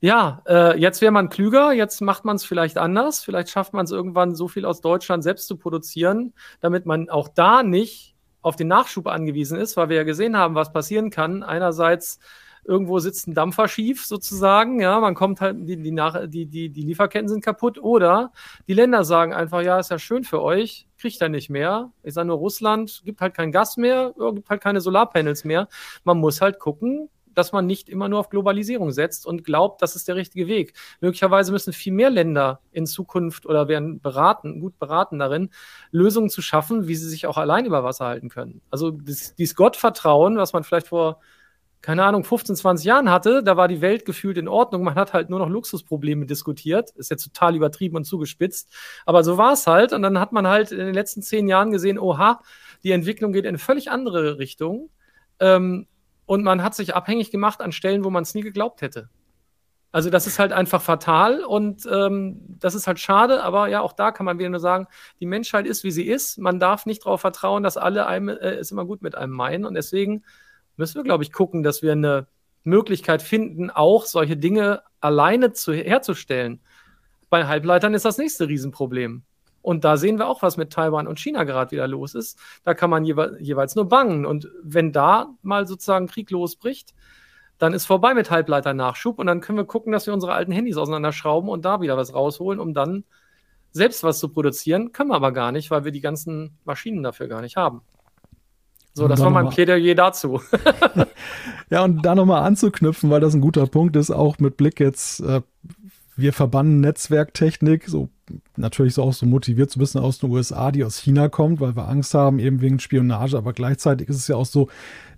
Ja, äh, jetzt wäre man klüger, jetzt macht man es vielleicht anders. Vielleicht schafft man es irgendwann so viel aus Deutschland selbst zu produzieren, damit man auch da nicht auf den Nachschub angewiesen ist, weil wir ja gesehen haben, was passieren kann. Einerseits irgendwo sitzt ein Dampfer schief sozusagen, ja, man kommt halt, die, die, nach, die, die, die Lieferketten sind kaputt oder die Länder sagen einfach, ja, ist ja schön für euch, kriegt er nicht mehr. Ich sage nur, Russland gibt halt kein Gas mehr, gibt halt keine Solarpanels mehr. Man muss halt gucken, dass man nicht immer nur auf Globalisierung setzt und glaubt, das ist der richtige Weg. Möglicherweise müssen viel mehr Länder in Zukunft oder werden beraten, gut beraten darin, Lösungen zu schaffen, wie sie sich auch allein über Wasser halten können. Also dieses Gottvertrauen, was man vielleicht vor keine Ahnung, 15, 20 Jahren hatte, da war die Welt gefühlt in Ordnung. Man hat halt nur noch Luxusprobleme diskutiert. Ist jetzt total übertrieben und zugespitzt. Aber so war es halt. Und dann hat man halt in den letzten zehn Jahren gesehen, oha, die Entwicklung geht in eine völlig andere Richtung. Ähm, und man hat sich abhängig gemacht an Stellen, wo man es nie geglaubt hätte. Also das ist halt einfach fatal und ähm, das ist halt schade, aber ja, auch da kann man wieder nur sagen, die Menschheit ist, wie sie ist. Man darf nicht darauf vertrauen, dass alle einem, äh, es immer gut mit einem meinen und deswegen müssen wir, glaube ich, gucken, dass wir eine Möglichkeit finden, auch solche Dinge alleine zu, herzustellen. Bei Halbleitern ist das nächste Riesenproblem. Und da sehen wir auch, was mit Taiwan und China gerade wieder los ist. Da kann man jewe jeweils nur bangen. Und wenn da mal sozusagen Krieg losbricht, dann ist vorbei mit Halbleiternachschub und dann können wir gucken, dass wir unsere alten Handys auseinanderschrauben und da wieder was rausholen, um dann selbst was zu produzieren. Können wir aber gar nicht, weil wir die ganzen Maschinen dafür gar nicht haben. So, das war mein Plädoyer dazu. ja, und da nochmal anzuknüpfen, weil das ein guter Punkt ist, auch mit Blick jetzt, äh, wir verbannen Netzwerktechnik, so natürlich so auch so motiviert so ein bisschen aus den USA, die aus China kommt, weil wir Angst haben, eben wegen Spionage, aber gleichzeitig ist es ja auch so,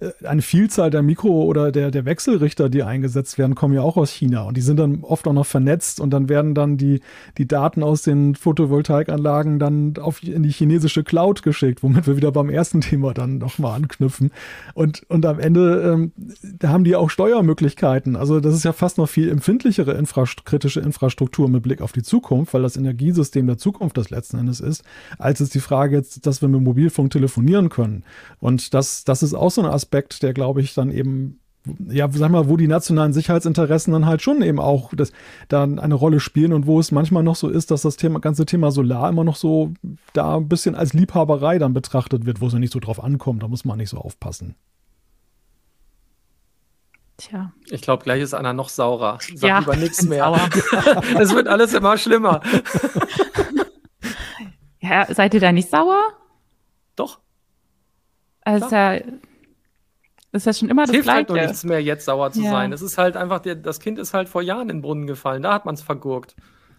äh, eine Vielzahl der Mikro- oder der, der Wechselrichter, die eingesetzt werden, kommen ja auch aus China und die sind dann oft auch noch vernetzt und dann werden dann die, die Daten aus den Photovoltaikanlagen dann auf, in die chinesische Cloud geschickt, womit wir wieder beim ersten Thema dann nochmal anknüpfen. Und, und am Ende, ähm, da haben die auch Steuermöglichkeiten. Also das ist ja fast noch viel empfindlichere Infrast kritische Infrastruktur mit Blick auf die Zukunft, weil das Energiesystem der Zukunft das letzten Endes ist, als es die Frage jetzt, dass wir mit Mobilfunk telefonieren können. Und das, das ist auch so ein Aspekt, Aspekt, der glaube ich dann eben ja, sag mal, wo die nationalen Sicherheitsinteressen dann halt schon eben auch das, dann eine Rolle spielen und wo es manchmal noch so ist, dass das Thema, ganze Thema Solar immer noch so da ein bisschen als Liebhaberei dann betrachtet wird, wo es ja nicht so drauf ankommt. Da muss man nicht so aufpassen. Tja. Ich glaube, gleich ist Anna noch saurer. Sag ja, lieber nichts mehr. es wird alles immer schlimmer. ja, seid ihr da nicht sauer? Doch. Also, ja das ist ja schon immer das hilft Gleiche. halt noch nichts mehr, jetzt sauer zu ja. sein. Es ist halt einfach, der, das Kind ist halt vor Jahren in den Brunnen gefallen. Da hat man es vergurkt.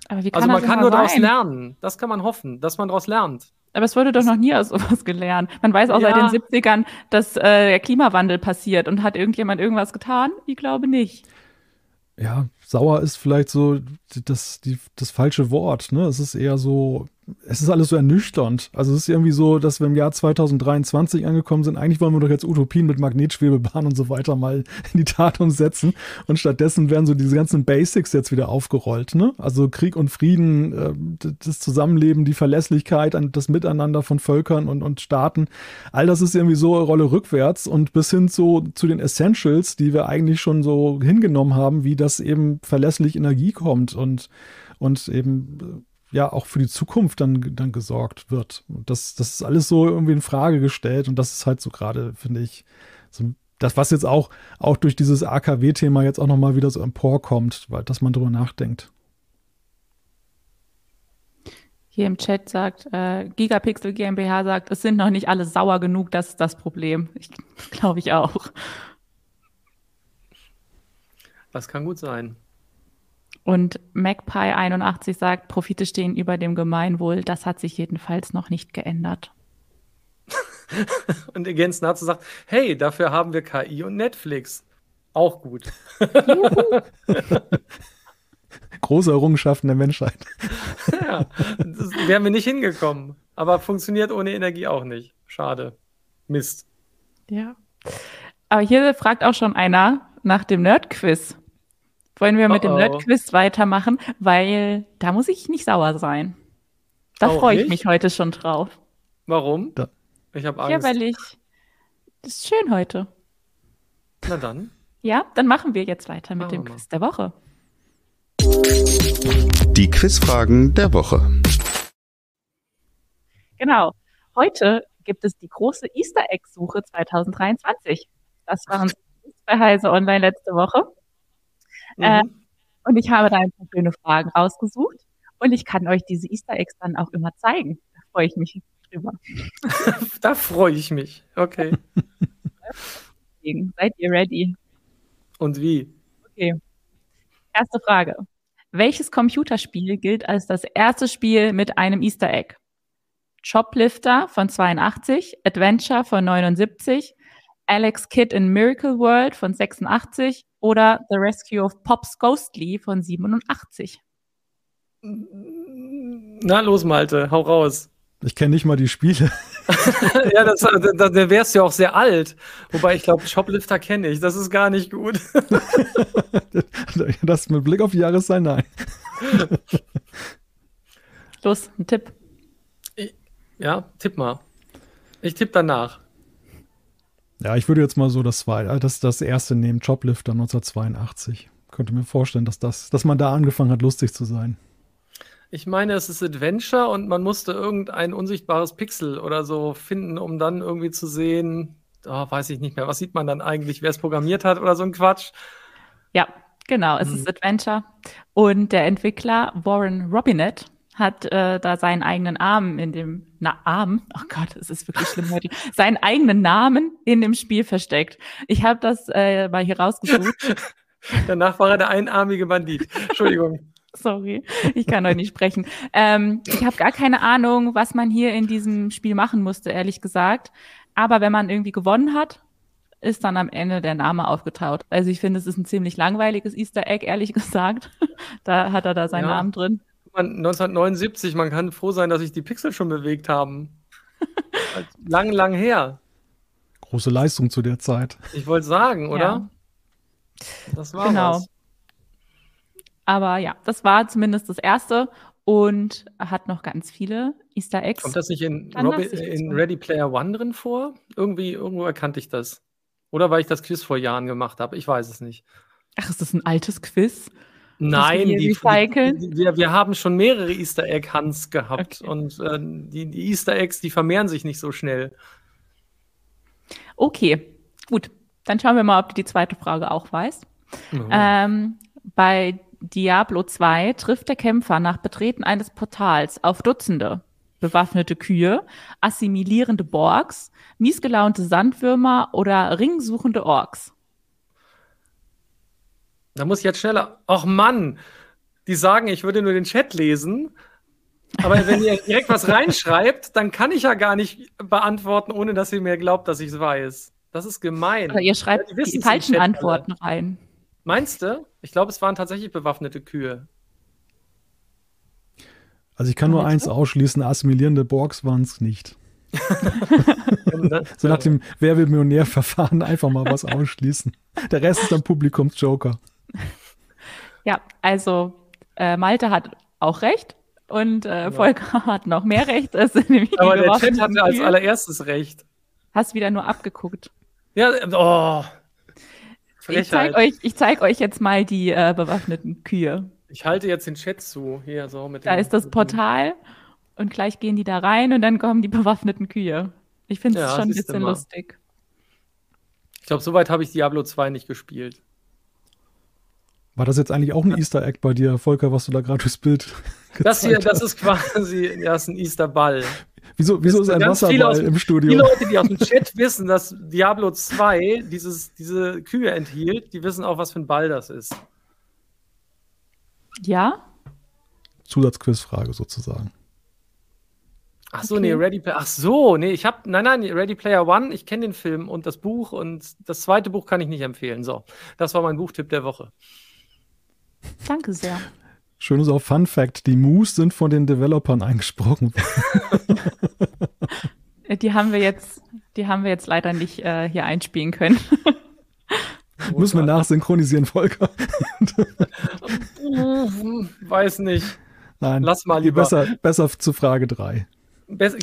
Also man kann nur daraus lernen. Das kann man hoffen, dass man daraus lernt. Aber es wurde doch noch nie aus sowas gelernt. Man weiß auch ja. seit den 70ern, dass äh, der Klimawandel passiert und hat irgendjemand irgendwas getan? Ich glaube nicht. Ja, sauer ist vielleicht so das, die, das falsche Wort. Ne? Es ist eher so, es ist alles so ernüchternd. Also es ist irgendwie so, dass wir im Jahr 2023 angekommen sind. Eigentlich wollen wir doch jetzt Utopien mit Magnetschwebebahn und so weiter mal in die Tat umsetzen. Und stattdessen werden so diese ganzen Basics jetzt wieder aufgerollt. Ne? Also Krieg und Frieden, äh, das Zusammenleben, die Verlässlichkeit, das Miteinander von Völkern und, und Staaten. All das ist irgendwie so Rolle rückwärts und bis hin zu, zu den Essentials, die wir eigentlich schon so hingenommen haben, wie das eben verlässlich Energie kommt und, und eben ja auch für die Zukunft dann, dann gesorgt wird. Und das, das ist alles so irgendwie in Frage gestellt und das ist halt so gerade, finde ich, so das, was jetzt auch, auch durch dieses AKW-Thema jetzt auch nochmal wieder so emporkommt, weil, dass man drüber nachdenkt. Hier im Chat sagt, äh, Gigapixel GmbH sagt, es sind noch nicht alle sauer genug, das ist das Problem. Ich glaube ich auch. Das kann gut sein. Und Magpie81 sagt, Profite stehen über dem Gemeinwohl. Das hat sich jedenfalls noch nicht geändert. und Against Nazi sagt, hey, dafür haben wir KI und Netflix. Auch gut. Große Errungenschaften der Menschheit. ja, das wären wir nicht hingekommen. Aber funktioniert ohne Energie auch nicht. Schade. Mist. Ja. Aber hier fragt auch schon einer nach dem Nerd-Quiz. Wollen wir mit oh oh. dem Nerdquiz weitermachen, weil da muss ich nicht sauer sein. Da freue ich mich heute schon drauf. Warum? Da. Ich habe Angst. Ja, weil ich. Das ist schön heute. Na dann. Ja, dann machen wir jetzt weiter mit machen dem Quiz der Woche. Die Quizfragen der Woche. Genau. Heute gibt es die große Easter Egg-Suche 2023. Das waren bei Heise Online letzte Woche. Äh, mhm. Äh, und ich habe da ein paar schöne Fragen rausgesucht. Und ich kann euch diese Easter Eggs dann auch immer zeigen. Da freue ich mich drüber. da freue ich mich. Okay. Seid ihr ready? Und wie? Okay. Erste Frage. Welches Computerspiel gilt als das erste Spiel mit einem Easter Egg? Choplifter von 82, Adventure von 79, Alex Kidd in Miracle World von 86 oder The Rescue of Pops Ghostly von 87. Na los, Malte, hau raus. Ich kenne nicht mal die Spiele. ja, das, da, da wärst du ja auch sehr alt. Wobei ich glaube, Shoplifter kenne ich. Das ist gar nicht gut. das mit Blick auf die Jahreszeit, nein. Los, ein Tipp. ja, tipp mal. Ich tippe danach. Ja, ich würde jetzt mal so das, zwei, äh, das, das erste nehmen, Joblifter 1982. Könnte mir vorstellen, dass, das, dass man da angefangen hat, lustig zu sein. Ich meine, es ist Adventure und man musste irgendein unsichtbares Pixel oder so finden, um dann irgendwie zu sehen, oh, weiß ich nicht mehr, was sieht man dann eigentlich, wer es programmiert hat oder so ein Quatsch. Ja, genau, es hm. ist Adventure. Und der Entwickler Warren Robinett hat äh, da seinen eigenen Arm in dem na, Arm, oh Gott, es ist wirklich schlimm heute, seinen eigenen Namen in dem Spiel versteckt. Ich habe das äh, mal hier rausgesucht. Danach war er der einarmige Bandit. Entschuldigung. Sorry, ich kann heute nicht sprechen. Ähm, ich habe gar keine Ahnung, was man hier in diesem Spiel machen musste, ehrlich gesagt. Aber wenn man irgendwie gewonnen hat, ist dann am Ende der Name aufgetaucht. Also ich finde, es ist ein ziemlich langweiliges Easter Egg, ehrlich gesagt. da hat er da seinen ja. Namen drin. 1979, man kann froh sein, dass sich die Pixel schon bewegt haben. lang, lang her. Große Leistung zu der Zeit. Ich wollte sagen, oder? Ja. Das war genau. was. Aber ja, das war zumindest das erste und hat noch ganz viele Easter Eggs. Kommt das nicht in, Robby, in Ready Player One drin vor? Irgendwie, irgendwo erkannte ich das. Oder weil ich das Quiz vor Jahren gemacht habe. Ich weiß es nicht. Ach, ist das ein altes Quiz? Nein, die, die, wir, wir haben schon mehrere Easter Egg Hunts gehabt okay. und äh, die, die, Easter Eggs, die vermehren sich nicht so schnell. Okay, gut. Dann schauen wir mal, ob du die zweite Frage auch weißt. Mhm. Ähm, bei Diablo 2 trifft der Kämpfer nach Betreten eines Portals auf Dutzende bewaffnete Kühe, assimilierende Borgs, miesgelaunte Sandwürmer oder ringsuchende Orks. Da muss ich jetzt schneller. Ach Mann, die sagen, ich würde nur den Chat lesen. Aber wenn ihr direkt was reinschreibt, dann kann ich ja gar nicht beantworten, ohne dass ihr mir glaubt, dass ich es weiß. Das ist gemein. Oder ihr schreibt ja, die, die falschen Antworten rein. Meinst du? Ich glaube, es waren tatsächlich bewaffnete Kühe. Also ich kann nur eins ausschließen, assimilierende Borgs waren es nicht. so nach dem Wer will Millionär-Verfahren einfach mal was ausschließen. Der Rest ist dann Publikumsjoker. Ja, also äh, Malte hat auch recht und äh, ja. Volker hat noch mehr recht. Aber der Chat hatte als allererstes recht. Hast wieder nur abgeguckt. Ja, oh. Ich zeige euch, zeig euch jetzt mal die äh, bewaffneten Kühe. Ich halte jetzt den Chat zu. Hier, so mit da ist das Portal und gleich gehen die da rein und dann kommen die bewaffneten Kühe. Ich finde es ja, schon ein bisschen lustig. Ich glaube, soweit habe ich Diablo 2 nicht gespielt. War das jetzt eigentlich auch ein Easter Egg bei dir, Volker, was du da gerade durchs Bild Das hier, das ist quasi, ja, ist ein Easter Ball. Wieso, wieso ist ein Wasserball aus, im Studio? Die Leute, die aus dem Chat wissen, dass Diablo 2 dieses, diese Kühe enthielt, die wissen auch, was für ein Ball das ist. Ja? Zusatzquizfrage sozusagen. Ach so, okay. nee, Ready Player. Ach so, nee, ich habe nein, nein, Ready Player One, ich kenne den Film und das Buch und das zweite Buch kann ich nicht empfehlen. So, das war mein Buchtipp der Woche. Danke sehr. Schönes auch Fun Fact: Die Moose sind von den Developern eingesprochen. die haben wir jetzt, die haben wir jetzt leider nicht äh, hier einspielen können. Müssen wir nachsynchronisieren, Volker. Weiß nicht. Nein, lass mal lieber. Besser, besser zu Frage 3.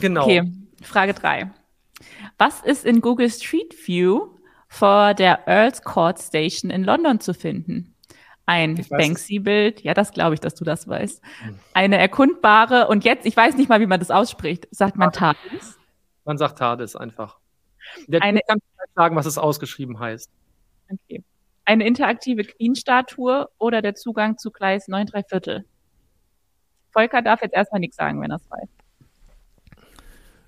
genau. Okay, Frage 3. Was ist in Google Street View vor der Earls Court Station in London zu finden? Ein Banksy-Bild, ja, das glaube ich, dass du das weißt. Hm. Eine erkundbare, und jetzt, ich weiß nicht mal, wie man das ausspricht, sagt man TARDIS? Man sagt TARDIS einfach. Der eine, kann sagen, was es ausgeschrieben heißt. Okay. Eine interaktive Queen-Statue oder der Zugang zu Gleis 9 3 Viertel? Volker darf jetzt erstmal nichts sagen, wenn er es weiß.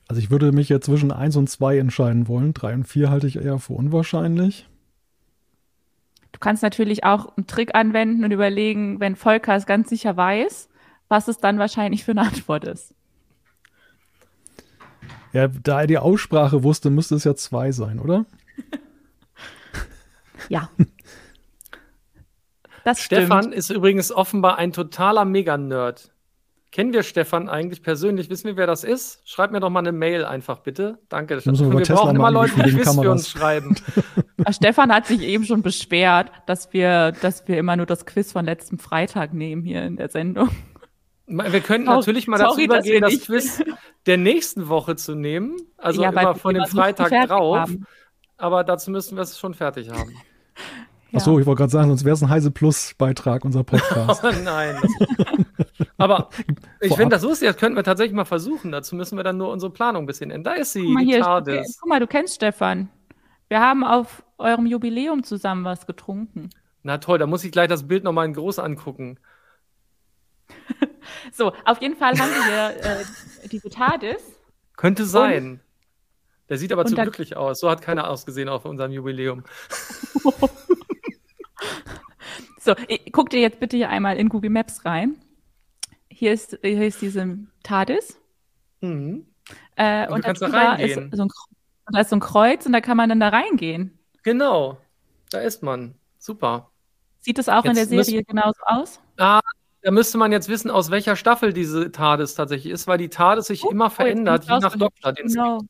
Also ich würde mich ja zwischen 1 und 2 entscheiden wollen. 3 und 4 halte ich eher für unwahrscheinlich. Du kannst natürlich auch einen Trick anwenden und überlegen, wenn Volker es ganz sicher weiß, was es dann wahrscheinlich für eine Antwort ist. Ja, da er die Aussprache wusste, müsste es ja 2 sein, oder? Ja. Das Stefan stimmt. ist übrigens offenbar ein totaler Mega-Nerd. Kennen wir Stefan eigentlich persönlich? Wissen wir, wer das ist? Schreib mir doch mal eine Mail einfach, bitte. Danke. Wir, wir brauchen immer Leute, die Quiz für uns schreiben. Stefan hat sich eben schon beschwert, dass wir, dass wir immer nur das Quiz von letztem Freitag nehmen hier in der Sendung. Wir könnten natürlich mal dazu übergehen, das Quiz der nächsten Woche zu nehmen. Also ja, immer von dem Freitag drauf. Haben. Aber dazu müssen wir es schon fertig haben. Ja. Ach so, ich wollte gerade sagen, sonst wäre es ein Heise Plus Beitrag, unser Podcast. oh nein. Aber ich finde, das lustig, das könnten wir tatsächlich mal versuchen. Dazu müssen wir dann nur unsere Planung ein bisschen ändern. Da ist sie, guck mal, die hier, TARDIS. Guck mal, du kennst Stefan. Wir haben auf eurem Jubiläum zusammen was getrunken. Na toll, da muss ich gleich das Bild nochmal in groß angucken. so, auf jeden Fall haben wir äh, diese TARDIS. Könnte sein. Der sieht aber zu glücklich aus. So hat keiner ausgesehen auf unserem Jubiläum. So, guck dir jetzt bitte hier einmal in Google Maps rein. Hier ist, hier ist diese TARDIS. Mhm. Äh, und, und da reingehen. Ist so ein, da ist so ein Kreuz und da kann man dann da reingehen. Genau, da ist man. Super. Sieht das auch jetzt in der Serie genauso aus? Ah, da müsste man jetzt wissen, aus welcher Staffel diese TARDIS tatsächlich ist, weil die TARDIS sich oh, immer oh, verändert, je nach Doktor. Genau.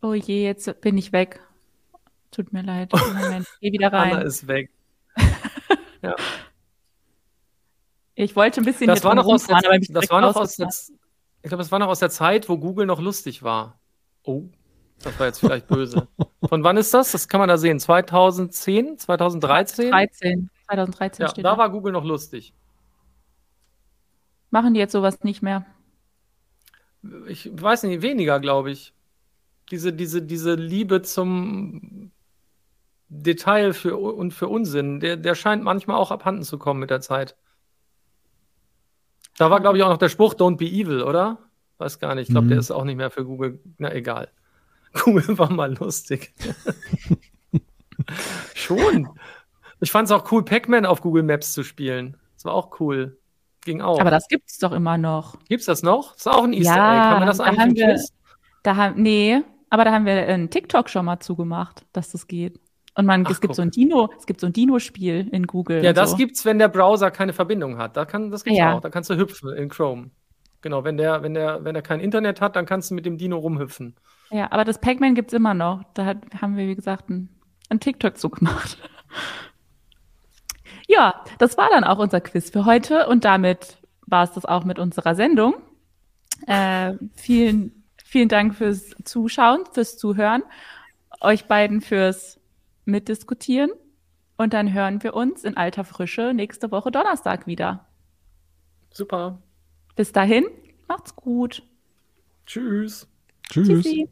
Oh je, jetzt bin ich weg. Tut mir leid. Moment, geh wieder rein. Anna ist weg. Ja. Ich wollte ein bisschen das war noch aus der, aber das war noch aus der, ich glaube, es war noch aus der Zeit, wo Google noch lustig war. Oh, das war jetzt vielleicht böse. Von wann ist das? Das kann man da sehen. 2010, 2013? 2013. 2013 ja, steht da war Google noch lustig. Machen die jetzt sowas nicht mehr? Ich weiß nicht, weniger, glaube ich. Diese, diese, diese Liebe zum Detail für, und für Unsinn, der, der scheint manchmal auch abhanden zu kommen mit der Zeit. Da war, glaube ich, auch noch der Spruch, don't be evil, oder? Weiß gar nicht. Ich glaube, mhm. der ist auch nicht mehr für Google. Na, egal. Google war mal lustig. Schon. Ich fand es auch cool, Pac-Man auf Google Maps zu spielen. Das war auch cool. Ging auch. Aber das gibt es doch immer noch. Gibt es das noch? Das ist auch ein Easter ja, Egg. Haben wir das eigentlich da haben wir, da haben, Nee, aber da haben wir einen TikTok schon mal zugemacht, dass das geht. Und man, Ach, es gibt guck. so ein Dino, es gibt so ein Dino-Spiel in Google. Ja, das so. gibt's, wenn der Browser keine Verbindung hat. Da kann, das gibt's ja. auch. Da kannst du hüpfen in Chrome. Genau, wenn der, wenn der, wenn der kein Internet hat, dann kannst du mit dem Dino rumhüpfen. Ja, aber das Pac-Man gibt es immer noch. Da hat, haben wir, wie gesagt, ein, ein TikTok zugemacht. ja, das war dann auch unser Quiz für heute und damit war es das auch mit unserer Sendung. Äh, vielen, vielen Dank fürs Zuschauen, fürs Zuhören, euch beiden fürs Mitdiskutieren und dann hören wir uns in alter Frische nächste Woche Donnerstag wieder. Super. Bis dahin, macht's gut. Tschüss. Tschüss. Tschüssi.